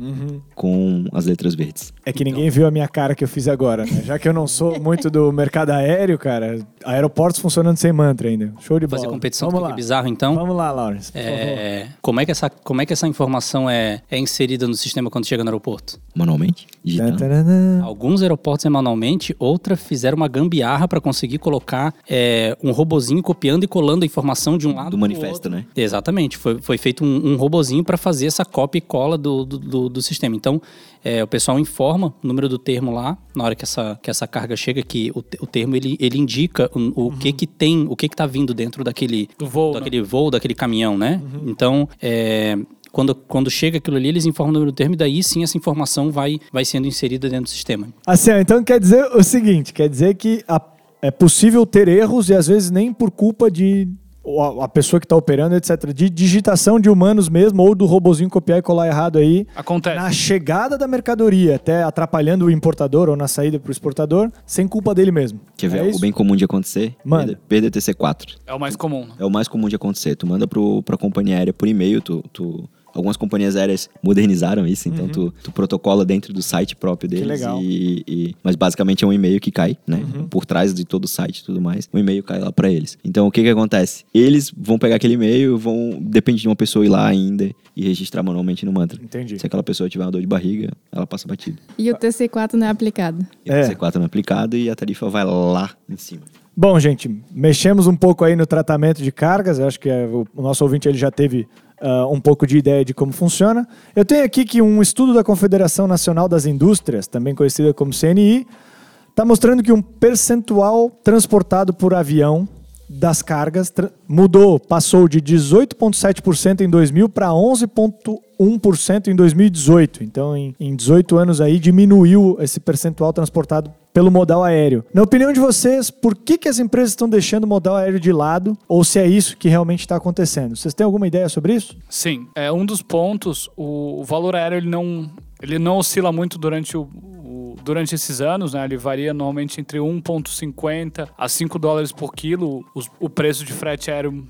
com as letras verdes. É que ninguém viu a minha cara que eu fiz agora, né? Já que eu não sou muito do mercado aéreo, cara, aeroportos funcionando sem mantra ainda. Show de bola. Fazer competição Vamos lá. é bizarro, então. Vamos lá, Lawrence. É, como, é que essa, como é que essa informação é, é inserida no sistema quando chega no aeroporto? Manualmente? Digitando. Alguns aeroportos é manualmente, outra fizeram uma gambiarra para conseguir colocar é, um robozinho copiando e colando a informação de um lado Do pro manifesto, outro. né? Exatamente. Foi, foi feito um, um robozinho para fazer essa cópia e cola do, do, do- do sistema. Então, é, o pessoal informa o número do termo lá, na hora que essa, que essa carga chega, que o, o termo ele, ele indica o, o que que tem, o que que tá vindo dentro daquele Do voo, né? daquele voo, daquele caminhão, né? Então, é, quando, quando chega aquilo ali, eles informam o número do termo e daí sim essa informação vai, vai sendo inserida dentro do sistema. Assim, então quer dizer o seguinte, quer dizer que a- é possível ter erros e às vezes nem por culpa de a, a pessoa que está operando, etc, de digitação de humanos mesmo ou do robozinho copiar e colar errado aí Acontece. na chegada da mercadoria, até atrapalhando o importador ou na saída para o exportador, sem culpa dele mesmo. Quer ver É algo isso? bem comum de acontecer? Manda. Perda TC4. É o mais comum. né? É o mais comum de acontecer. Tu manda pro, pra companhia aérea por e-mail, tu, tu- Algumas companhias aéreas modernizaram isso, então tu, tu protocola dentro do site próprio deles. Uhum. legal. Uhum. E, e- mas basicamente é um e-mail que cai, né? Por trás de todo o site e tudo mais. O e-mail cai lá pra eles. Então o que que acontece? Eles vão pegar aquele e-mail, vão. Depende de uma pessoa ir lá ainda e registrar manualmente no mantra. Entendi. Se aquela pessoa tiver uma dor de barriga, ela passa batido. E o TC4 não é aplicado. E É. o C4 não é aplicado e a tarifa vai lá em cima. Bom, gente, mexemos um pouco aí no tratamento de cargas. Eu acho que é, o, o nosso ouvinte ele já teve ah, um pouco de ideia de como funciona. Eu tenho aqui que um estudo da Confederação Nacional das Indústrias, também conhecida como CNI, está mostrando que um percentual transportado por avião das cargas mudou, passou de 18,7% em 2000 para 11,1% em 2018. Então, em, em 18 anos aí, diminuiu esse percentual transportado pelo modal aéreo. Na opinião de vocês, por que, que as empresas estão deixando o modal aéreo de lado? Ou se é isso que realmente está acontecendo? Vocês têm alguma ideia sobre isso? Sim, é um dos pontos. O, o valor aéreo ele não, ele não oscila muito durante o, o- durante esses anos, né? Ele varia normalmente entre 1,50 a 5 dólares por quilo os- o preço de frete aéreo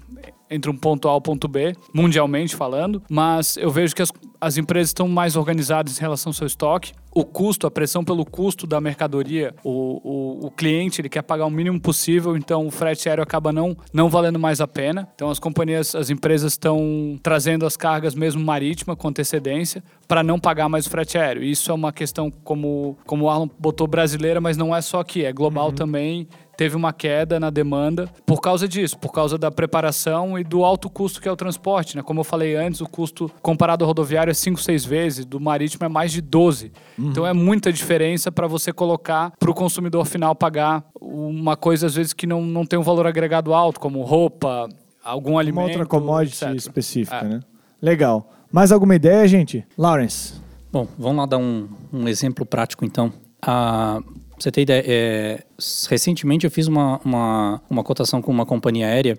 entre um ponto A e um ponto B, mundialmente falando. Mas eu vejo que as, as empresas estão mais organizadas em relação ao seu estoque. O custo, a pressão pelo custo da mercadoria, o, o, o cliente ele quer pagar o mínimo possível, então o frete aéreo acaba não, não valendo mais a pena. Então as companhias, as empresas estão trazendo as cargas mesmo marítima com antecedência para não pagar mais o frete aéreo. Isso é uma questão, como, como o Arlon botou, brasileira, mas não é só aqui, é global também teve uma queda na demanda por causa disso, por causa da preparação e do alto custo que é o transporte. Né? Como eu falei antes, o custo comparado ao rodoviário é 5, 6 vezes, do marítimo é mais de 12. Então é muita diferença para você colocar para o consumidor final pagar uma coisa, às vezes, que não, não tem um valor agregado alto, como roupa, algum Uma alimento. outra commodity etc. específica, É. né? Legal. Mais alguma ideia, gente? Lawrence. Bom, vamos lá dar um, um exemplo prático então. Ah, pra você ter ideia, é, recentemente eu fiz uma, uma, uma cotação com uma companhia aérea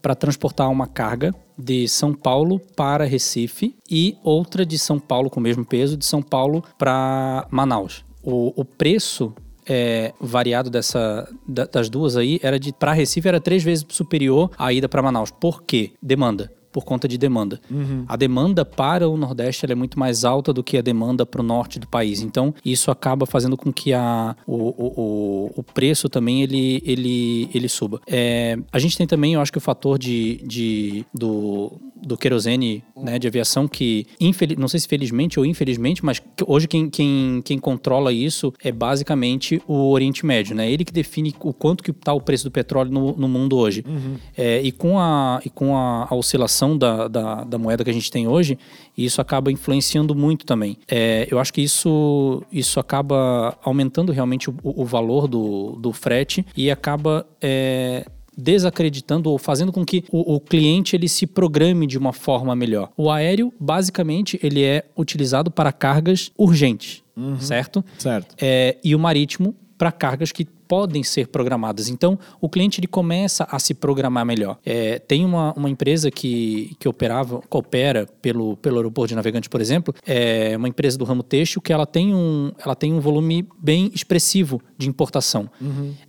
para transportar uma carga de São Paulo para Recife e outra de São Paulo com o mesmo peso de São Paulo para Manaus. O, o preço é, variado dessa, da- das duas aí era de para Recife era três vezes superior à ida para Manaus. Por quê? Demanda por conta de demanda. A demanda para o Nordeste é muito mais alta do que a demanda para o norte do país. Então, isso acaba fazendo com que a, o, o, o- preço também ele, ele, ele suba. É, a gente tem também, eu acho que o fator de, de, do, do querosene né, de aviação que, infeliz, não sei se felizmente ou infelizmente, mas hoje quem, quem, quem controla isso é basicamente o Oriente Médio. Né? Ele que define o quanto que está o preço do petróleo no, no mundo hoje. É, e com a, e com a, a oscilação da, da, da moeda que a gente tem hoje, isso acaba influenciando muito também. É, eu acho que isso, isso acaba aumentando realmente o, o valor do, do frete e acaba é, desacreditando ou fazendo com que o, o cliente ele se programe de uma forma melhor. O aéreo, basicamente, ele é utilizado para cargas urgentes, certo? Certo. É, e o marítimo para cargas que podem ser programadas. Então, o cliente ele começa a se programar melhor. É, tem uma, uma empresa que, que operava, que opera pelo, pelo aeroporto de Navegantes, por exemplo, é uma empresa do ramo têxtil que ela tem um, ela tem um volume bem expressivo de importação.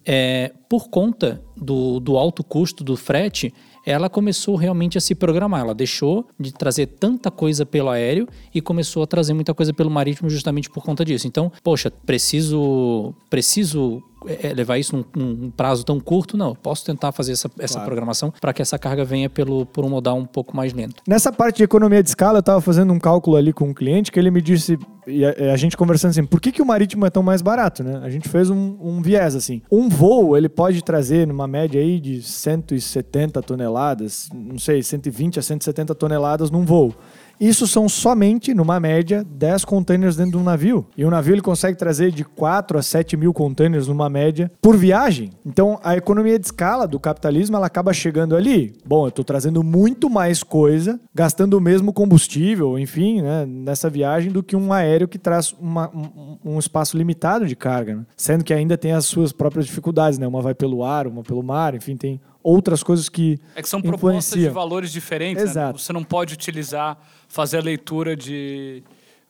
É, por conta do, do alto custo do frete, ela começou realmente a se programar. Ela deixou de trazer tanta coisa pelo aéreo e começou a trazer muita coisa pelo marítimo justamente por conta disso. Então, poxa, preciso, preciso é, levar isso num, num prazo tão curto? Não, eu posso tentar fazer essa, essa Claro. programação para que essa carga venha pelo, por um modal um pouco mais lento. Nessa parte de economia de escala, eu estava fazendo um cálculo ali com um cliente que ele me disse, e a, a gente conversando assim, por que, que o marítimo é tão mais barato, né? A gente fez um, um viés assim. Um voo, ele pode trazer numa média aí de 170 toneladas, não sei, 120 a 170 toneladas num voo. Isso são somente, numa média, 10 containers dentro de um navio. E o navio ele consegue trazer de 4 a 7 mil containers numa média por viagem. Então, a economia de escala do capitalismo ela acaba chegando ali. Bom, eu estou trazendo muito mais coisa, gastando o mesmo combustível, enfim, né, nessa viagem, do que um aéreo que traz uma- um, um espaço limitado de carga. né? Sendo que ainda tem as suas próprias dificuldades, né? Uma vai pelo ar, uma pelo mar, enfim, tem outras coisas que É que são propostas de valores diferentes. né? Exato. Você não pode utilizar, fazer a leitura de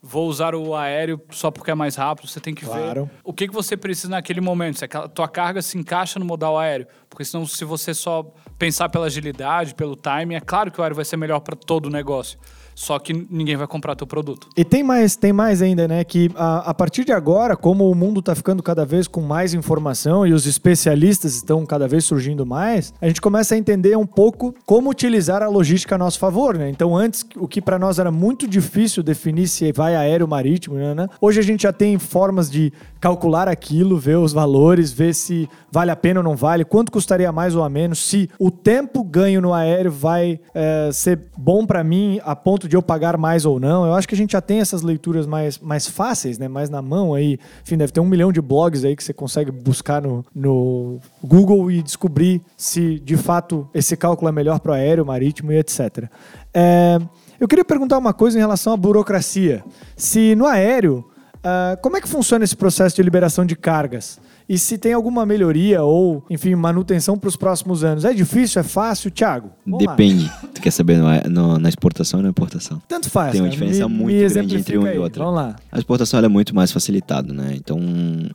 vou usar o aéreo só porque é mais rápido. Você tem que Claro. ver o que, que você precisa naquele momento. Se aquela tua carga se encaixa no modal aéreo. Porque senão, se você só pensar pela agilidade, pelo timing, é claro que o aéreo vai ser melhor para todo o negócio. Só que ninguém vai comprar teu produto. E tem mais, tem mais ainda, né? Que a, a partir de agora, como o mundo está ficando cada vez com mais informação e os especialistas estão cada vez surgindo mais, a gente começa a entender um pouco como utilizar a logística a nosso favor, né? Então, antes, o que para nós era muito difícil definir se vai aéreo, marítimo, né, né? Hoje a gente já tem formas de calcular aquilo, ver os valores, ver se vale a pena ou não vale, quanto custaria mais ou a menos, se o tempo ganho no aéreo vai é, ser bom para mim a ponto de eu pagar mais ou não. Eu acho que a gente já tem essas leituras mais, mais fáceis, né? Mais na mão aí. Enfim, deve ter um milhão de blogs aí que você consegue buscar no, no Google e descobrir se de fato esse cálculo é melhor para o aéreo, marítimo e etc. É, eu queria perguntar uma coisa em relação à burocracia. Se no aéreo ah, como é que funciona esse processo de liberação de cargas? E se tem alguma melhoria ou, enfim, manutenção para os próximos anos? É difícil? É fácil? Thiago? vamos lá. Quer saber no- no- na exportação ou na importação? Tanto faz. Tem uma cara. diferença Me- muito me grande entre um e aí. outro. Vamos lá. A exportação é muito mais facilitada, né? Então,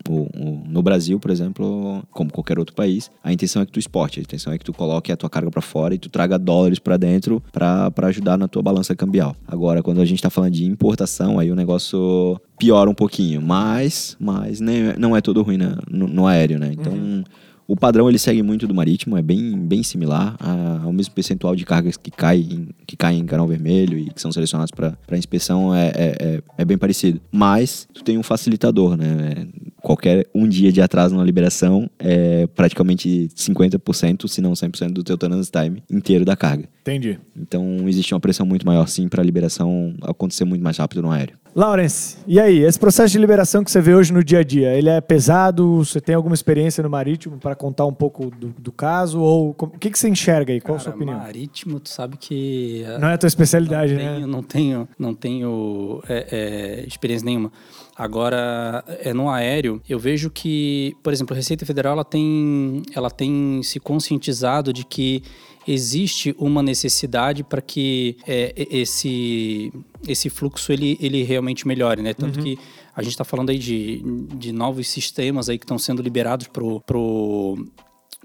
o- o- no Brasil, por exemplo, como qualquer outro país, a intenção é que tu exporte, a intenção é que tu coloque a tua carga para fora e tu traga dólares para dentro para ajudar na tua balança cambial. Agora, quando a gente tá falando de importação, aí o negócio piora um pouquinho, mas, mas nem, não é todo ruim né? no, no aéreo, né? Então, o padrão ele segue muito do marítimo, é bem, bem similar a- ao mesmo percentual de cargas que cai em, que caem em canal vermelho e que são selecionados para inspeção é, é, é, é bem parecido. Mas tu tem um facilitador, né? Qualquer um dia de atraso na liberação é praticamente 50%, se não 100% do teu turnaround time inteiro da carga. Entendi. Então existe uma pressão muito maior sim para a liberação acontecer muito mais rápido no aéreo. Lawrence, e aí? Esse processo de liberação que você vê hoje no dia a dia, ele é pesado? Você tem alguma experiência no marítimo para contar um pouco do, do caso? Ou o que, que você enxerga aí? Qual a sua opinião? Marítimo, tu sabe que. Não é a tua especialidade, não né? Tenho, não tenho, não tenho é, é, experiência nenhuma. Agora, é, no aéreo, eu vejo que, por exemplo, a Receita Federal ela tem, ela tem se conscientizado de que existe uma necessidade para que é, esse, esse fluxo ele, ele realmente melhore, né? Tanto uhum. que a gente está falando aí de, de novos sistemas aí que estão sendo liberados pro, pro,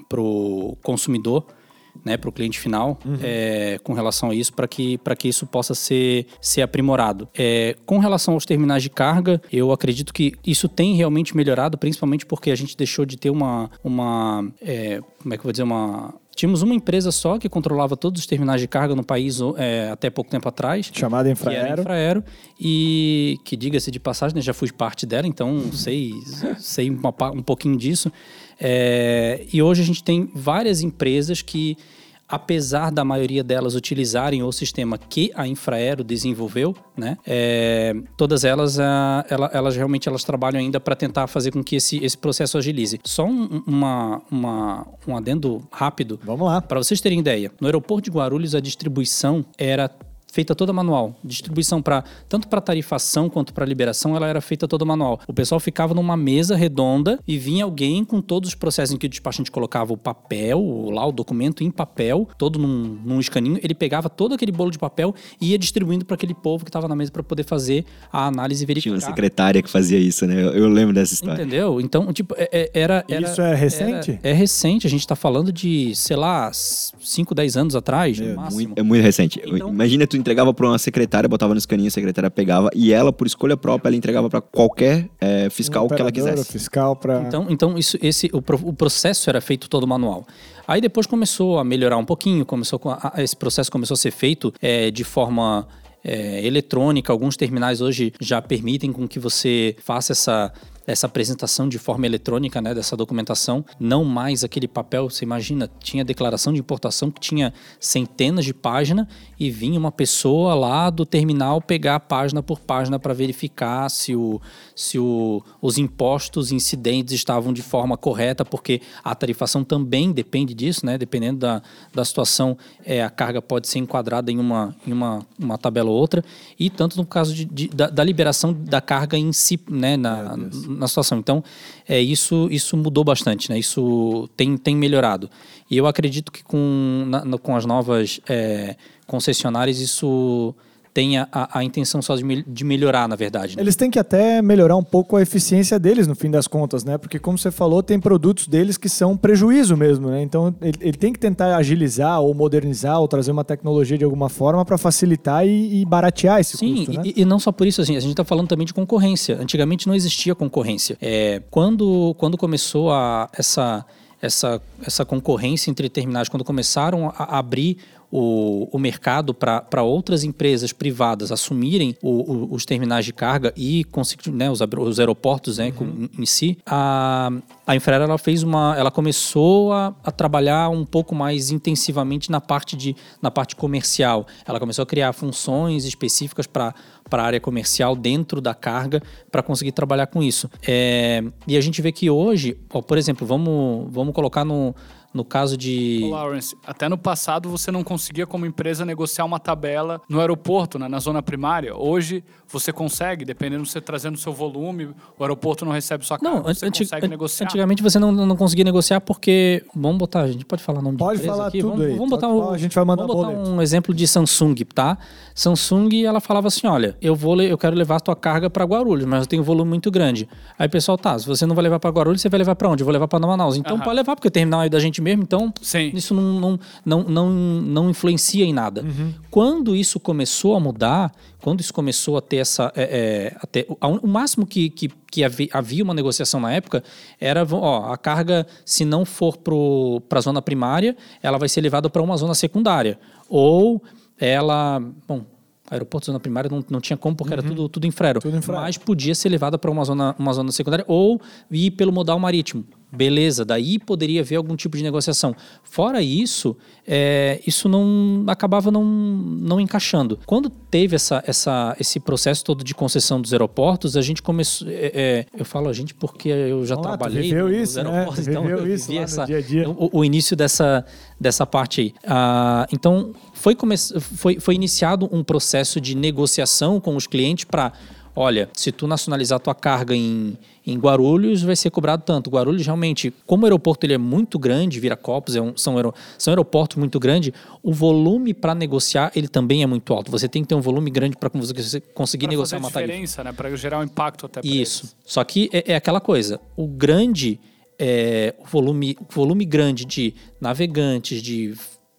pro consumidor né, para o cliente final uhum. é, com relação a isso, para que, que isso possa ser, ser aprimorado. É, com relação aos terminais de carga, eu acredito que isso tem realmente melhorado, principalmente porque a gente deixou de ter uma. uma é, como é que eu vou dizer? Uma Tínhamos uma empresa só que controlava todos os terminais de carga no país é, até pouco tempo atrás. Chamada Infraero. Infraero. E que, diga-se de passagem, né, já fui parte dela, então sei, sei uma, um pouquinho disso. É, e hoje a gente tem várias empresas que apesar da maioria delas utilizarem o sistema que a Infraero desenvolveu, né? É, todas elas, a, ela, elas realmente elas trabalham ainda para tentar fazer com que esse, esse processo agilize. Só um, uma, uma, um adendo rápido. Vamos lá. Para vocês terem ideia, no aeroporto de Guarulhos a distribuição era feita toda manual. Distribuição para tanto para tarifação quanto para liberação, ela era feita toda manual. O pessoal ficava numa mesa redonda e vinha alguém com todos os processos em que o despachante colocava o papel, lá o documento em papel, todo num, num escaninho, ele pegava todo aquele bolo de papel e ia distribuindo para aquele povo que estava na mesa para poder fazer a análise e verificar. Tinha uma secretária que fazia isso, né? Eu lembro dessa história. Entendeu? Então, tipo, é, é, era, era Isso é recente? Era, é recente, a gente está falando de, sei lá, 5, 10 anos atrás, é, Muito, é muito recente. Então, Imagina tu entregava para uma secretária, botava no escaninho, a secretária pegava e ela, por escolha própria, ela entregava para qualquer é, fiscal que ela quisesse. fiscal para. Então, então isso, esse, o, o processo era feito todo manual. Aí depois começou a melhorar um pouquinho, começou a, esse processo começou a ser feito é, de forma é, eletrônica. Alguns terminais hoje já permitem com que você faça essa essa apresentação de forma eletrônica, né, dessa documentação, não mais aquele papel, você imagina, tinha declaração de importação que tinha centenas de páginas e vinha uma pessoa lá do terminal pegar página por página para verificar se, o, se o, os impostos incidentes estavam de forma correta, porque a tarifação também depende disso, né, dependendo da, da situação, é, a carga pode ser enquadrada em uma, em uma, uma tabela ou outra, e tanto no caso de, de da, da, liberação da carga em si, né, na, na situação. Então, é, isso, isso mudou bastante, né? Isso tem, tem melhorado. E eu acredito que com, na, com as novas é, concessionárias isso tem a, a, intenção só de, me, de, melhorar, na verdade. Né? Eles têm que até melhorar um pouco a eficiência deles, no fim das contas, né? Porque, como você falou, tem produtos deles que são prejuízo mesmo, né? Então, ele, ele tem que tentar agilizar ou modernizar ou trazer uma tecnologia de alguma forma para facilitar e, e, baratear esse Sim, custo, né? e, e não só por isso, assim, a gente está falando também de concorrência. Antigamente não existia concorrência. É, quando, quando começou a, essa essa, essa concorrência entre terminais, quando começaram a abrir o, o mercado para outras empresas privadas assumirem o, o, os terminais de carga e né, os, os aeroportos né, uhum. em, em, si, a, a Infraero ela fez uma, ela começou a, a, trabalhar um pouco mais intensivamente na parte de, na parte comercial. Ela começou a criar funções específicas para para a área comercial dentro da carga para conseguir trabalhar com isso. É, e a gente vê que hoje, ó, por exemplo, vamos, vamos colocar no, no caso de. Ô, Lawrence, até no passado você não conseguia, como empresa, negociar uma tabela no aeroporto, né, na zona primária. Hoje você consegue, dependendo de você trazendo seu volume, o aeroporto não recebe sua carga, não, você antig consegue negociar. Antigamente você não, não conseguia negociar porque. Vamos botar, a gente pode falar nome pode de falar aqui? Tudo vamos, aí. vamos botar um, a gente vai mandar vamos botar um exemplo de Samsung, tá? Samsung, ela falava assim: olha, eu vou eu quero levar a tua carga para Guarulhos, mas eu tenho um volume muito grande. Aí o pessoal, tá, se você não vai levar para Guarulhos, você vai levar para onde? Eu vou levar para Manaus. Então pode levar, porque o terminal é da gente mesmo, então Sim. isso não, não, não, não, não influencia em nada. Uhum. Quando isso começou a mudar, quando isso começou a ter essa. É, é, a ter, o máximo que, que, que havia uma negociação na época era: ó, a carga, se não for para a zona primária, ela vai ser levada para uma zona secundária. Ou ela. Bom, aeroporto zona primária não, não tinha como porque uhum. era tudo, tudo infraero. Tudo infraero. Mas podia ser levada para uma zona, uma zona secundária ou ir pelo modal marítimo. Beleza, daí poderia haver algum tipo de negociação. Fora isso, é, isso não acabava não, não encaixando. Quando teve essa, essa, esse processo todo de concessão dos aeroportos, a gente começou. É, é, eu falo a gente porque eu já Ah, trabalhei viveu nos isso, né? aeroportos, Tu então viveu eu isso vivi essa, dia a dia. O, o início dessa, dessa parte aí. Ah, então, foi, come foi, foi iniciado um processo de negociação com os clientes para. Olha, se tu nacionalizar tua carga em, em Guarulhos, vai ser cobrado tanto. Guarulhos, realmente, como o aeroporto ele é muito grande, Viracopos é um, são, são aeroportos muito grandes, o volume para negociar ele também é muito alto. Você tem que ter um volume grande para você conseguir Pra negociar uma tarifa. diferença, né? Pra gerar um impacto até Isso. eles. Só que é, é aquela coisa. O grande, é, o volume, o volume grande de navegantes, de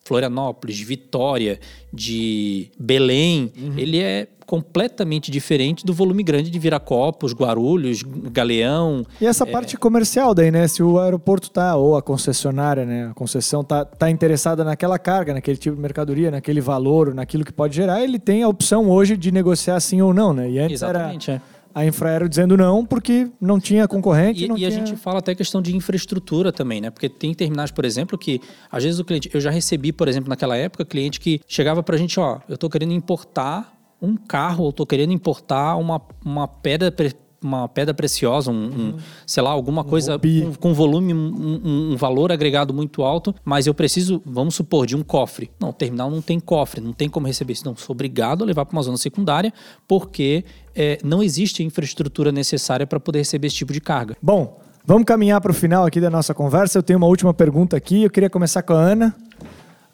Florianópolis, de Vitória, de Belém, Uhum. ele é completamente diferente do volume grande de Viracopos, Guarulhos, Galeão. E essa parte comercial daí, né? Se o aeroporto tá, ou a concessionária, né? A concessão tá, tá interessada naquela carga, naquele tipo de mercadoria, naquele valor, naquilo que pode gerar, ele tem a opção hoje de negociar sim ou não, né? E antes Exatamente, é. A Infraero dizendo não porque não tinha concorrente, E, não e a tinha... gente fala até questão de infraestrutura também, né? Porque tem terminais, por exemplo, que às vezes o cliente. Eu já recebi, por exemplo, naquela época, cliente que chegava pra gente, ó, eu tô querendo importar um carro, ou tô querendo importar uma, uma pedra. pre- Uma pedra preciosa, um, um, sei lá, alguma coisa com, volume, um, um- valor agregado muito alto, mas eu preciso, vamos supor, de um cofre. Não, o terminal não tem cofre, não tem como receber isso. Não, sou obrigado a levar para uma zona secundária, porque é, não existe infraestrutura necessária para poder receber esse tipo de carga. Bom, vamos caminhar para o final aqui da nossa conversa. Eu tenho uma última pergunta aqui. Eu queria começar com a Ana.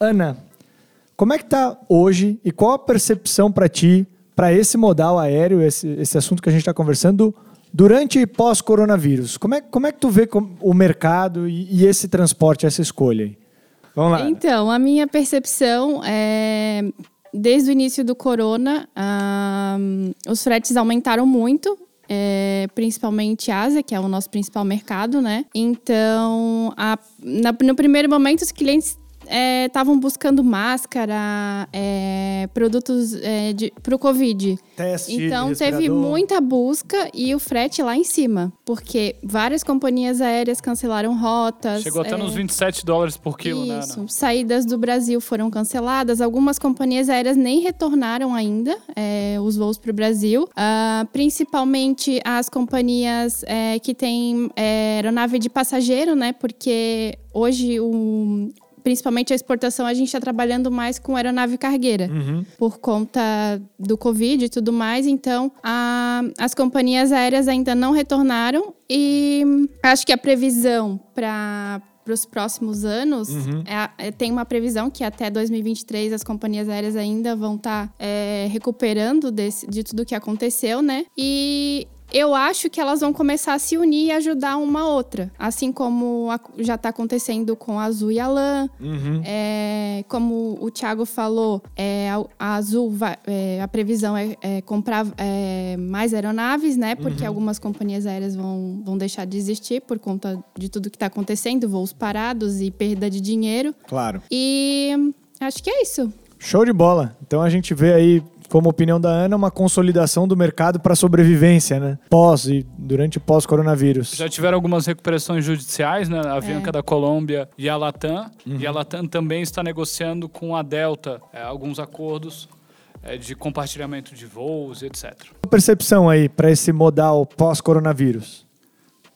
Ana, como é que tá hoje e qual a percepção para ti para esse modal aéreo, esse, esse assunto que a gente está conversando, durante e pós-coronavírus? Como é, como é que tu vê o mercado e, e esse transporte, essa escolha? Vamos lá. Então, a minha percepção é. Desde o início do corona, ah, os fretes aumentaram muito. é, principalmente Ásia, que é o nosso principal mercado, né? Então, a- na- no primeiro momento, os clientes estavam buscando máscara, é, produtos para o Covid. Teste Então teve muita busca e o frete lá em cima, porque várias companhias aéreas cancelaram rotas. Chegou até é, nos 27 dólares por quilo, né? Isso, Ana? saídas do Brasil foram canceladas. Algumas companhias aéreas nem retornaram ainda é, os voos para o Brasil. Ah, principalmente as companhias é, que têm é, aeronave de passageiro, né? Porque hoje o. Principalmente a exportação, a gente está trabalhando mais com aeronave cargueira, por conta do Covid e tudo mais. Então, a- as companhias aéreas ainda não retornaram e acho que a previsão para para os próximos anos, é a- é- tem uma previsão que até 2023 as companhias aéreas ainda vão estar recuperando desse- de tudo que aconteceu, né? E eu acho que elas vão começar a se unir e ajudar uma a outra. Assim como a- já está acontecendo com a Azul e a LAN. É, como o Thiago falou, é, a, Azul, vai- é, a previsão é, é comprar é, mais aeronaves, né? Porque algumas companhias aéreas vão, vão deixar de existir por conta de tudo que está acontecendo, voos parados e perda de dinheiro. Claro. E acho que é isso. Show de bola. Então a gente vê aí, como opinião da Ana, uma consolidação do mercado para sobrevivência, né? Pós e durante pós-coronavírus. Já tiveram algumas recuperações judiciais, né? A Avianca da Colômbia e a Latam. E a Latam também está negociando com a Delta é, alguns acordos é, de compartilhamento de voos, etc. Qual a percepção aí para esse modal pós-coronavírus?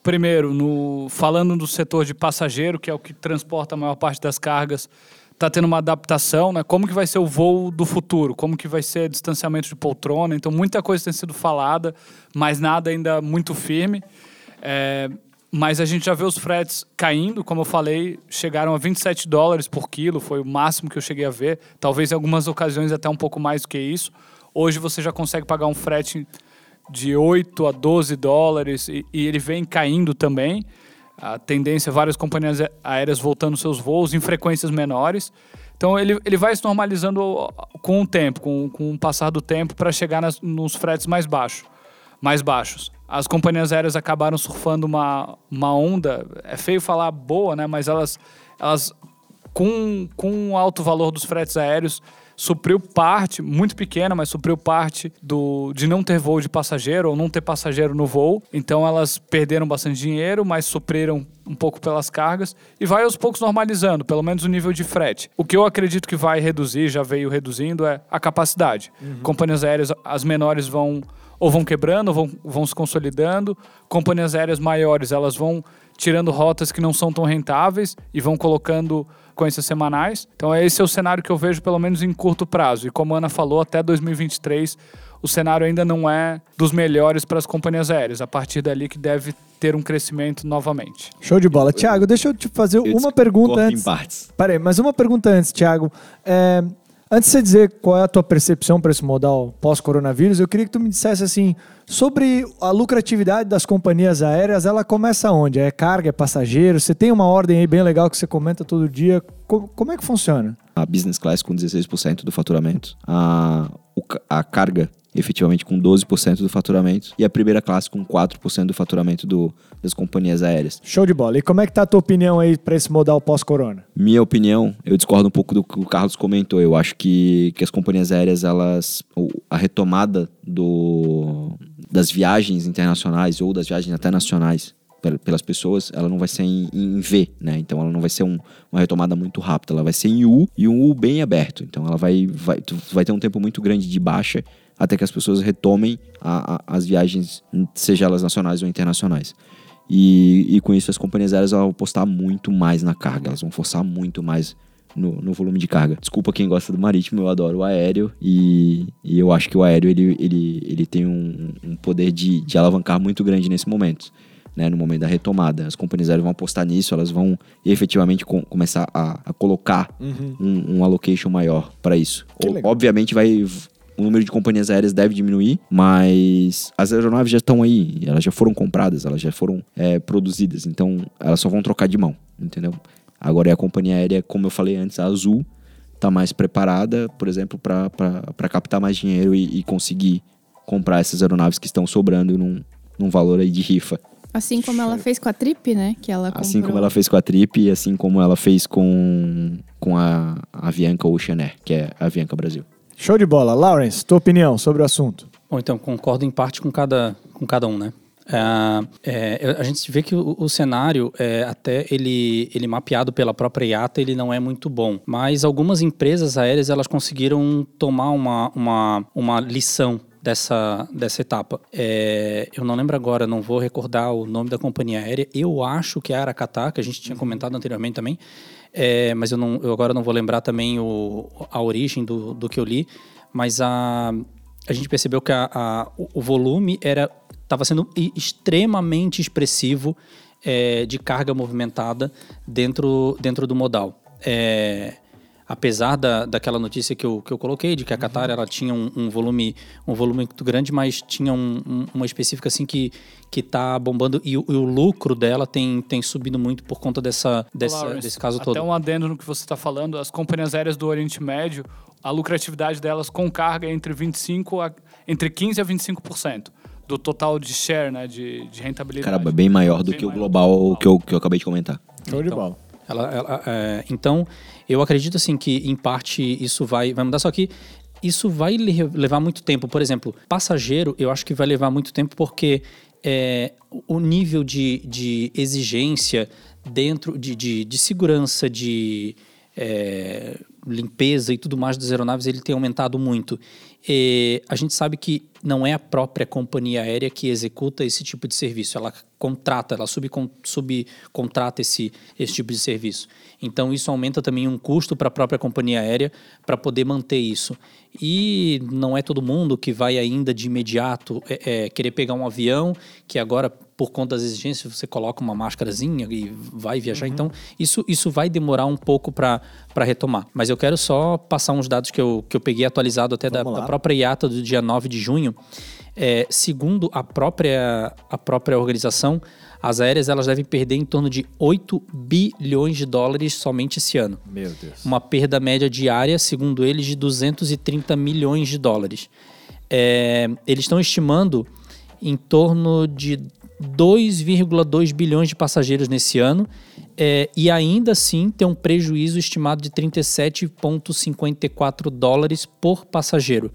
Primeiro, no, falando do setor de passageiro, que é o que transporta a maior parte das cargas, está tendo uma adaptação, né? Como que vai ser o voo do futuro? Como que vai ser distanciamento de poltrona? Então, muita coisa tem sido falada, mas nada ainda muito firme. É, mas a gente já vê os fretes caindo, como eu falei, chegaram a 27 dólares por quilo, foi o máximo que eu cheguei a ver. Talvez em algumas ocasiões até um pouco mais do que isso. Hoje você já consegue pagar um frete de 8 a 12 dólares e, e ele vem caindo também. A tendência é várias companhias aéreas voltando seus voos em frequências menores. Então ele, ele vai se normalizando com o tempo, com, com o passar do tempo, para chegar nas, nos fretes mais, baixo, mais baixos. As companhias aéreas acabaram surfando uma, uma onda, é feio falar boa, né? mas elas, elas com, com alto valor dos fretes aéreos, supriu parte, muito pequena, mas supriu parte do de não ter voo de passageiro ou não ter passageiro no voo. Então elas perderam bastante dinheiro, mas supriram um pouco pelas cargas e vai aos poucos normalizando, pelo menos o nível de frete. O que eu acredito que vai reduzir, já veio reduzindo, é a capacidade. Uhum. Companhias aéreas, as menores vão ou vão quebrando, ou vão, vão se consolidando. Companhias aéreas maiores, elas vão tirando rotas que não são tão rentáveis e vão colocando frequências semanais. Então esse é o cenário que eu vejo pelo menos em curto prazo. E como a Ana falou, até 2023 o cenário ainda não é dos melhores para as companhias aéreas. A partir dali que deve ter um crescimento novamente. Show de bola. Tiago, deixa eu te fazer eu uma pergunta antes. Em partes. Peraí, mas uma pergunta antes, Tiago. É, antes de você dizer qual é a tua percepção para esse modal pós-coronavírus, eu queria que tu me dissesse assim, sobre a lucratividade das companhias aéreas, ela começa onde? É carga, é passageiro? Você tem uma ordem aí bem legal que você comenta todo dia. Como, é que funciona? A business class com 16% do faturamento. A, a carga efetivamente com 12% do faturamento e a primeira classe com 4% do faturamento do, das companhias aéreas. Show de bola. E como é que tá a tua opinião aí para esse modal pós-corona? Minha opinião, eu discordo um pouco do que o Carlos comentou. Eu acho que, que as companhias aéreas, elas a retomada do, das viagens internacionais ou das viagens até nacionais pelas pessoas, ela não vai ser em, em, V, né? Então ela não vai ser um, uma retomada muito rápida, ela vai ser em U e um U bem aberto. Então ela vai, vai, vai ter um tempo muito grande de baixa até que as pessoas retomem a, a, as viagens, seja elas nacionais ou internacionais. E, e, com isso as companhias aéreas vão apostar muito mais na carga, elas vão forçar muito mais no, no, volume de carga. Desculpa quem gosta do marítimo, eu adoro o aéreo e, e eu acho que o aéreo ele, ele, ele tem um, um poder de, de alavancar muito grande nesse momento. Né, no momento da retomada. As companhias aéreas vão apostar nisso, elas vão efetivamente com, começar a, a colocar uhum. um, um, allocation maior para isso. O, obviamente vai o número de companhias aéreas deve diminuir, mas as aeronaves já estão aí, elas já foram compradas, elas já foram é, produzidas, então elas só vão trocar de mão, entendeu? Agora é a companhia aérea, como eu falei antes, a Azul está mais preparada, por exemplo, para captar mais dinheiro e, e, conseguir comprar essas aeronaves que estão sobrando num, num valor aí de rifa. Assim como ela fez com a Trip, né? Que ela comprou... Assim como ela fez com a Trip e assim como ela fez com, com a, a Avianca Ocean Air, que é a Avianca Brasil. Show de bola. Lawrence, tua opinião sobre o assunto? Bom, então, concordo em parte com cada, com cada um, né? É, é, a gente vê que o, o cenário, é, até ele, ele mapeado pela própria IATA, ele não é muito bom. Mas algumas empresas aéreas elas conseguiram tomar uma, uma, uma lição dessa, dessa etapa. É, eu não lembro agora, não vou recordar o nome da companhia aérea. Eu acho que é a Aracatá, que a gente tinha comentado anteriormente também. É, mas eu, não, eu agora não vou lembrar também o, a origem do, do que eu li, mas a, a gente percebeu que a, a o volume era estava sendo extremamente expressivo é, de carga movimentada dentro, dentro do modal. É, apesar da, daquela notícia que eu, que eu coloquei, de que a Qatar ela tinha um, um volume um volume muito grande, mas tinha um, um, uma específica assim que que está bombando e, e, o lucro dela tem, tem subido muito por conta dessa, dessa Lawrence, desse caso todo. Até um adendo no que você está falando, as companhias aéreas do Oriente Médio, a lucratividade delas com carga é entre 25 a, entre 15 a 25% do total de share, né, de, de rentabilidade. Caramba, bem maior do bem que o global que eu, que eu acabei de comentar. Show de então, bola. Ela, ela, é, então, eu acredito assim que em parte isso vai, vai mudar, só que isso vai levar muito tempo. Por exemplo, passageiro, eu acho que vai levar muito tempo porque é, o nível de, de exigência dentro de, de, de segurança, de é, limpeza e tudo mais das aeronaves, ele tem aumentado muito. E a gente sabe que não é a própria companhia aérea que executa esse tipo de serviço, ela contrata, ela subcontrata esse, esse tipo de serviço. Então isso aumenta também um custo para a própria companhia aérea para poder manter isso. E não é todo mundo que vai ainda de imediato é, é, querer pegar um avião que agora por conta das exigências você coloca uma máscarazinha e vai viajar. Uhum. Então isso, isso vai demorar um pouco para retomar. Mas eu quero só passar uns dados que eu, que eu peguei atualizado até da, da, própria IATA do dia 9 de junho. É, segundo a própria, a própria organização, as aéreas elas devem perder em torno de 8 bilhões de dólares somente esse ano. Meu Deus. Uma perda média diária, segundo eles, de 230 milhões de dólares. É, eles estão estimando em torno de 2,2 bilhões de passageiros nesse ano é, e ainda assim ter um prejuízo estimado de 37,54 dólares por passageiro.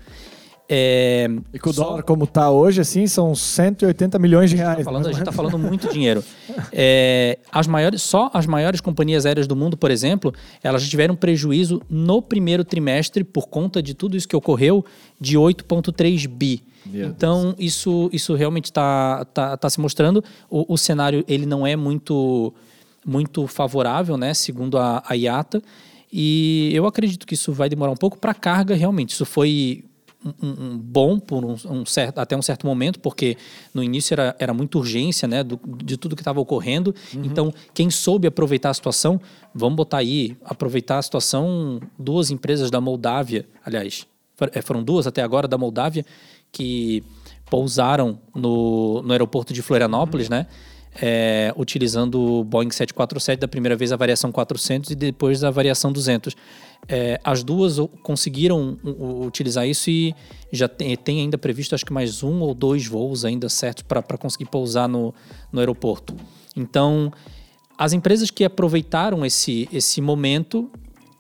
É, E com o dólar como está hoje, assim, são 180 milhões de reais. tá falando, a gente está menos. falando muito dinheiro. É, as maiores, só as maiores companhias aéreas do mundo, por exemplo, elas tiveram prejuízo no primeiro trimestre por conta de tudo isso que ocorreu de 8,3 bi. Então isso, isso realmente está tá, tá se mostrando. O, o cenário ele não é muito muito favorável, né? Segundo a, a IATA. E eu acredito que isso vai demorar um pouco para carga realmente. Isso foi um, um- bom por um, um certo, até um certo momento, porque no início era, era muita urgência né, do- de tudo que estava ocorrendo. Então, quem soube aproveitar a situação, vamos botar aí, aproveitar a situação, duas empresas da Moldávia, aliás, eh, foram duas até agora da Moldávia, que pousaram no, no aeroporto de Florianópolis, né? é, utilizando o Boeing 747, da primeira vez a variação 400 e depois a variação 200. É, as duas conseguiram utilizar isso e já tem, tem ainda previsto acho que mais um ou dois voos ainda certos para conseguir pousar no, no aeroporto. Então, as empresas que aproveitaram esse, esse momento,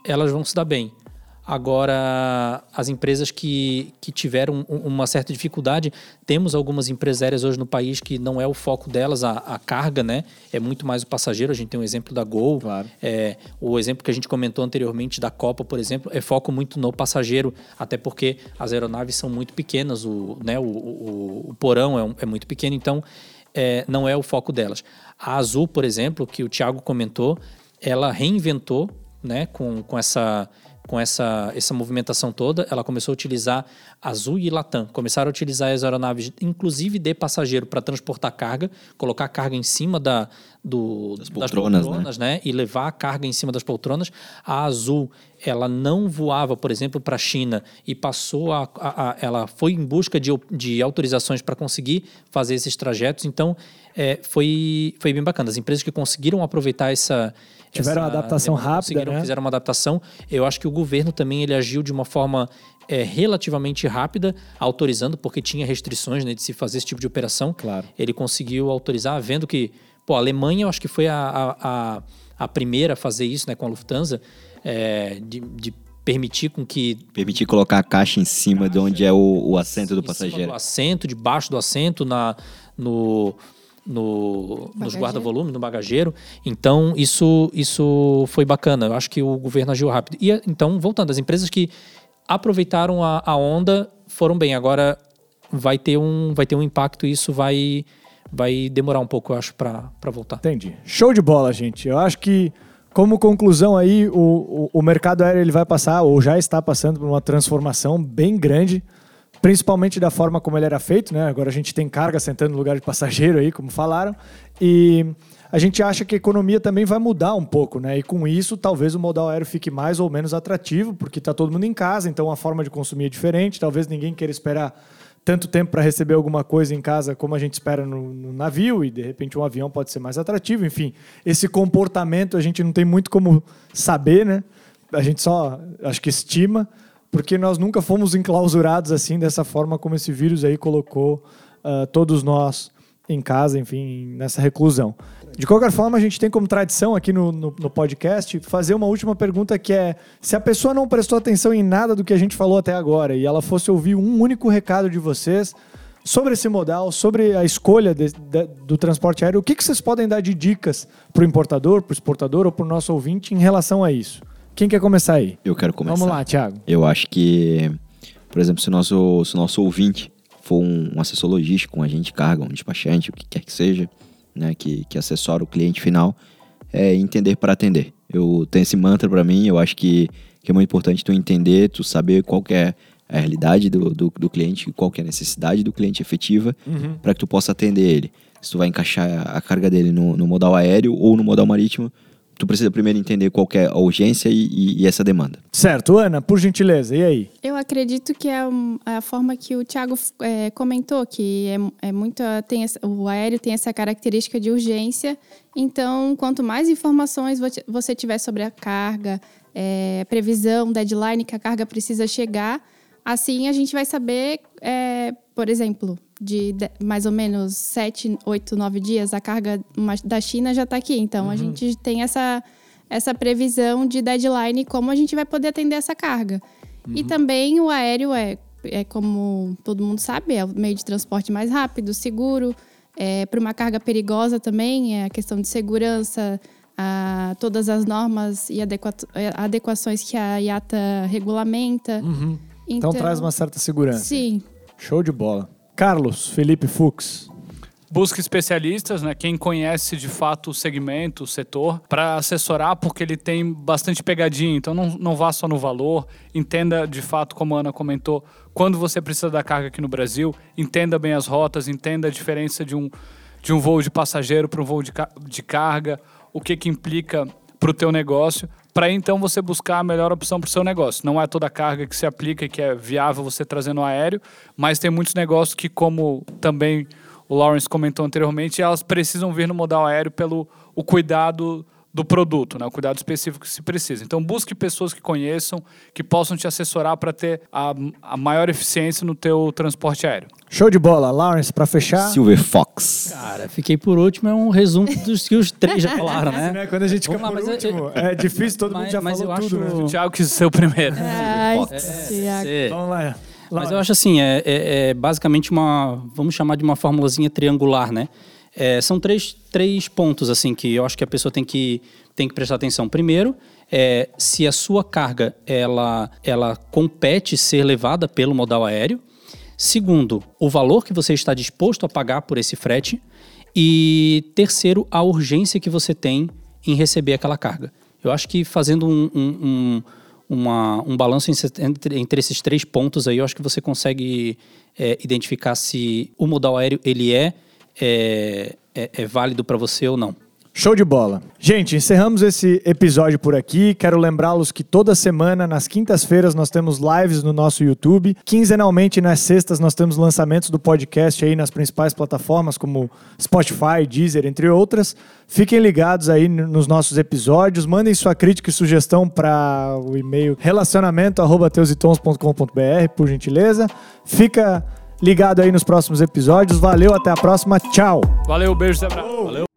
elas vão se dar bem. Agora, as empresas que, que tiveram um- uma certa dificuldade, temos algumas empresas aéreas hoje no país que não é o foco delas a, a carga, né? É muito mais o passageiro. A gente tem um exemplo da Gol. Claro. É, o exemplo que a gente comentou anteriormente da Copa, por exemplo, é foco muito no passageiro, até porque as aeronaves são muito pequenas, o, né, o, o, o porão é, um- é muito pequeno, então é, não é o foco delas. A Azul, por exemplo, que o Thiago comentou, ela reinventou né, com, com essa com essa, essa movimentação toda, ela começou a utilizar Azul e Latam. Começaram a utilizar as aeronaves, inclusive de passageiro, para transportar carga, colocar carga em cima da, do, das poltronas, né? poltronas, né? E levar a carga em cima das poltronas. A Azul, ela não voava, por exemplo, para a China e passou a, a- a- Ela foi em busca de, de autorizações para conseguir fazer esses trajetos. Então, é, foi, foi bem bacana. As empresas que conseguiram aproveitar essa. Tiveram essa uma adaptação rápida, conseguiram- né? Fizeram uma adaptação. Eu acho que o governo também ele agiu de uma forma é, relativamente rápida, autorizando, porque tinha restrições né, de se fazer esse tipo de operação. Claro. Ele conseguiu autorizar, vendo que, pô, a Alemanha eu acho que foi a, a, a, a primeira a fazer isso né, com a Lufthansa, é, de, de permitir com que Permitir colocar a caixa em cima de onde é o, o assento do em cima passageiro. do assento, debaixo do assento, na, no, no, nos Bagageiro. guarda-volume, no bagageiro. Então, isso, isso foi bacana. Eu acho que o governo agiu rápido. E, então, voltando, as empresas que aproveitaram a, a onda foram bem. Agora, vai ter um, vai ter um impacto e isso vai, vai demorar um pouco, eu acho, para voltar. Entendi. Show de bola, gente. Eu acho que, como conclusão aí, o, o, o mercado aéreo ele vai passar, ou já está passando por uma transformação bem grande, principalmente da forma como ele era feito, né? Agora a gente tem carga sentando no lugar de passageiro aí, como falaram, e a gente acha que a economia também vai mudar um pouco, né? E com isso, talvez o modal aéreo fique mais ou menos atrativo, porque está todo mundo em casa, então a forma de consumir é diferente, talvez ninguém queira esperar tanto tempo para receber alguma coisa em casa como a gente espera no, no navio e de repente um avião pode ser mais atrativo. Enfim, esse comportamento a gente não tem muito como saber, né? A gente só acho que estima, porque nós nunca fomos enclausurados assim dessa forma como esse vírus aí colocou ah, todos nós em casa, enfim, nessa reclusão. De qualquer forma, a gente tem como tradição aqui no, no, no podcast fazer uma última pergunta que é: se a pessoa não prestou atenção em nada do que a gente falou até agora e ela fosse ouvir um único recado de vocês sobre esse modal, sobre a escolha de- de- do transporte aéreo, o que, que vocês podem dar de dicas para o importador, para o exportador ou para o nosso ouvinte em relação a isso? Quem quer começar aí? Eu quero começar. Vamos lá, Thiago. Eu acho que, por exemplo, se o nosso, se o nosso ouvinte for um, um assessor logístico, um agente de carga, um despachante, o que quer que seja, né, que, que assessora o cliente final, é entender para atender. Eu tenho esse mantra para mim, eu acho que, que é muito importante tu entender, tu saber qual é a realidade do, do, do cliente, qual é a necessidade do cliente efetiva, para que tu possa atender ele. Se tu vai encaixar a carga dele no, no modal aéreo ou no modal marítimo, tu precisa primeiro entender qual que é a urgência e, e- e essa demanda. Certo, Ana, por gentileza, e aí? Eu acredito que é um- a forma que o Thiago é, comentou, que é, é muito. Tem essa- o aéreo tem essa característica de urgência. Então, quanto mais informações vo- você tiver sobre a carga, é, previsão, deadline que a carga precisa chegar, assim a gente vai saber, é, por exemplo, de, de mais ou menos 7, 8, 9 dias, a carga da China já está aqui. Então a gente tem essa, essa previsão de deadline como a gente vai poder atender essa carga. E também o aéreo é, é, como todo mundo sabe, é o meio de transporte mais rápido, seguro. É, Para uma carga perigosa também, é a questão de segurança, a, todas as normas e adequa- é, adequações que a IATA regulamenta. Então, traz uma certa segurança. Sim, Show de bola. Carlos Felipe Fux. Busca especialistas, né? Quem conhece de fato o segmento, o setor, para assessorar, porque ele tem bastante pegadinha. Então não, não vá só no valor, entenda de fato, como a Ana comentou, quando você precisa da carga aqui no Brasil, entenda bem as rotas, entenda a diferença de um, de um voo de passageiro para um voo de, de carga, o que, que implica para o teu negócio, para então você buscar a melhor opção para o seu negócio. Não é toda carga que se aplica e que é viável você trazer no aéreo, mas tem muitos negócios que, como também o Lawrence comentou anteriormente, elas precisam vir no modal aéreo pelo o cuidado do produto, né? o cuidado específico que se precisa. Então busque pessoas que conheçam, que possam te assessorar para ter a, a maior eficiência no teu transporte aéreo. Show de bola. Lawrence, pra fechar. Silver Fox. Cara, fiquei por último, é um resumo dos que os três já falaram, né? Né, Quando a gente fica Vamos lá, por mas eu- último, é difícil, todo mundo Mas- já mas falou eu tudo. acho- né? O Thiago quis ser o primeiro. Ai, Tiago. É, Vamos lá. Mas eu acho assim, é, é- é basicamente uma, vamos chamar de uma formulazinha triangular, né? É, são três, três pontos assim que eu acho que a pessoa tem que, tem que prestar atenção. Primeiro, é, se a sua carga ela, ela compete ser levada pelo modal aéreo. Segundo, o valor que você está disposto a pagar por esse frete. E terceiro, a urgência que você tem em receber aquela carga. Eu acho que fazendo um, um- um- um balanço entre, entre esses três pontos aí, eu acho que você consegue é, identificar se o modal aéreo ele é, é, é- é válido para você ou não. Show de bola. Gente, encerramos esse episódio por aqui. Quero lembrá-los que toda semana, nas quintas-feiras, nós temos lives no nosso YouTube. Quinzenalmente, nas sextas, nós temos lançamentos do podcast aí nas principais plataformas, como Spotify, Deezer, entre outras. Fiquem ligados aí nos nossos episódios. Mandem sua crítica e sugestão para o e-mail relacionamento.teusitons.com.br, por gentileza. Fica ligado aí nos próximos episódios. Valeu, até a próxima. Tchau! Valeu, beijo, abraço. Valeu.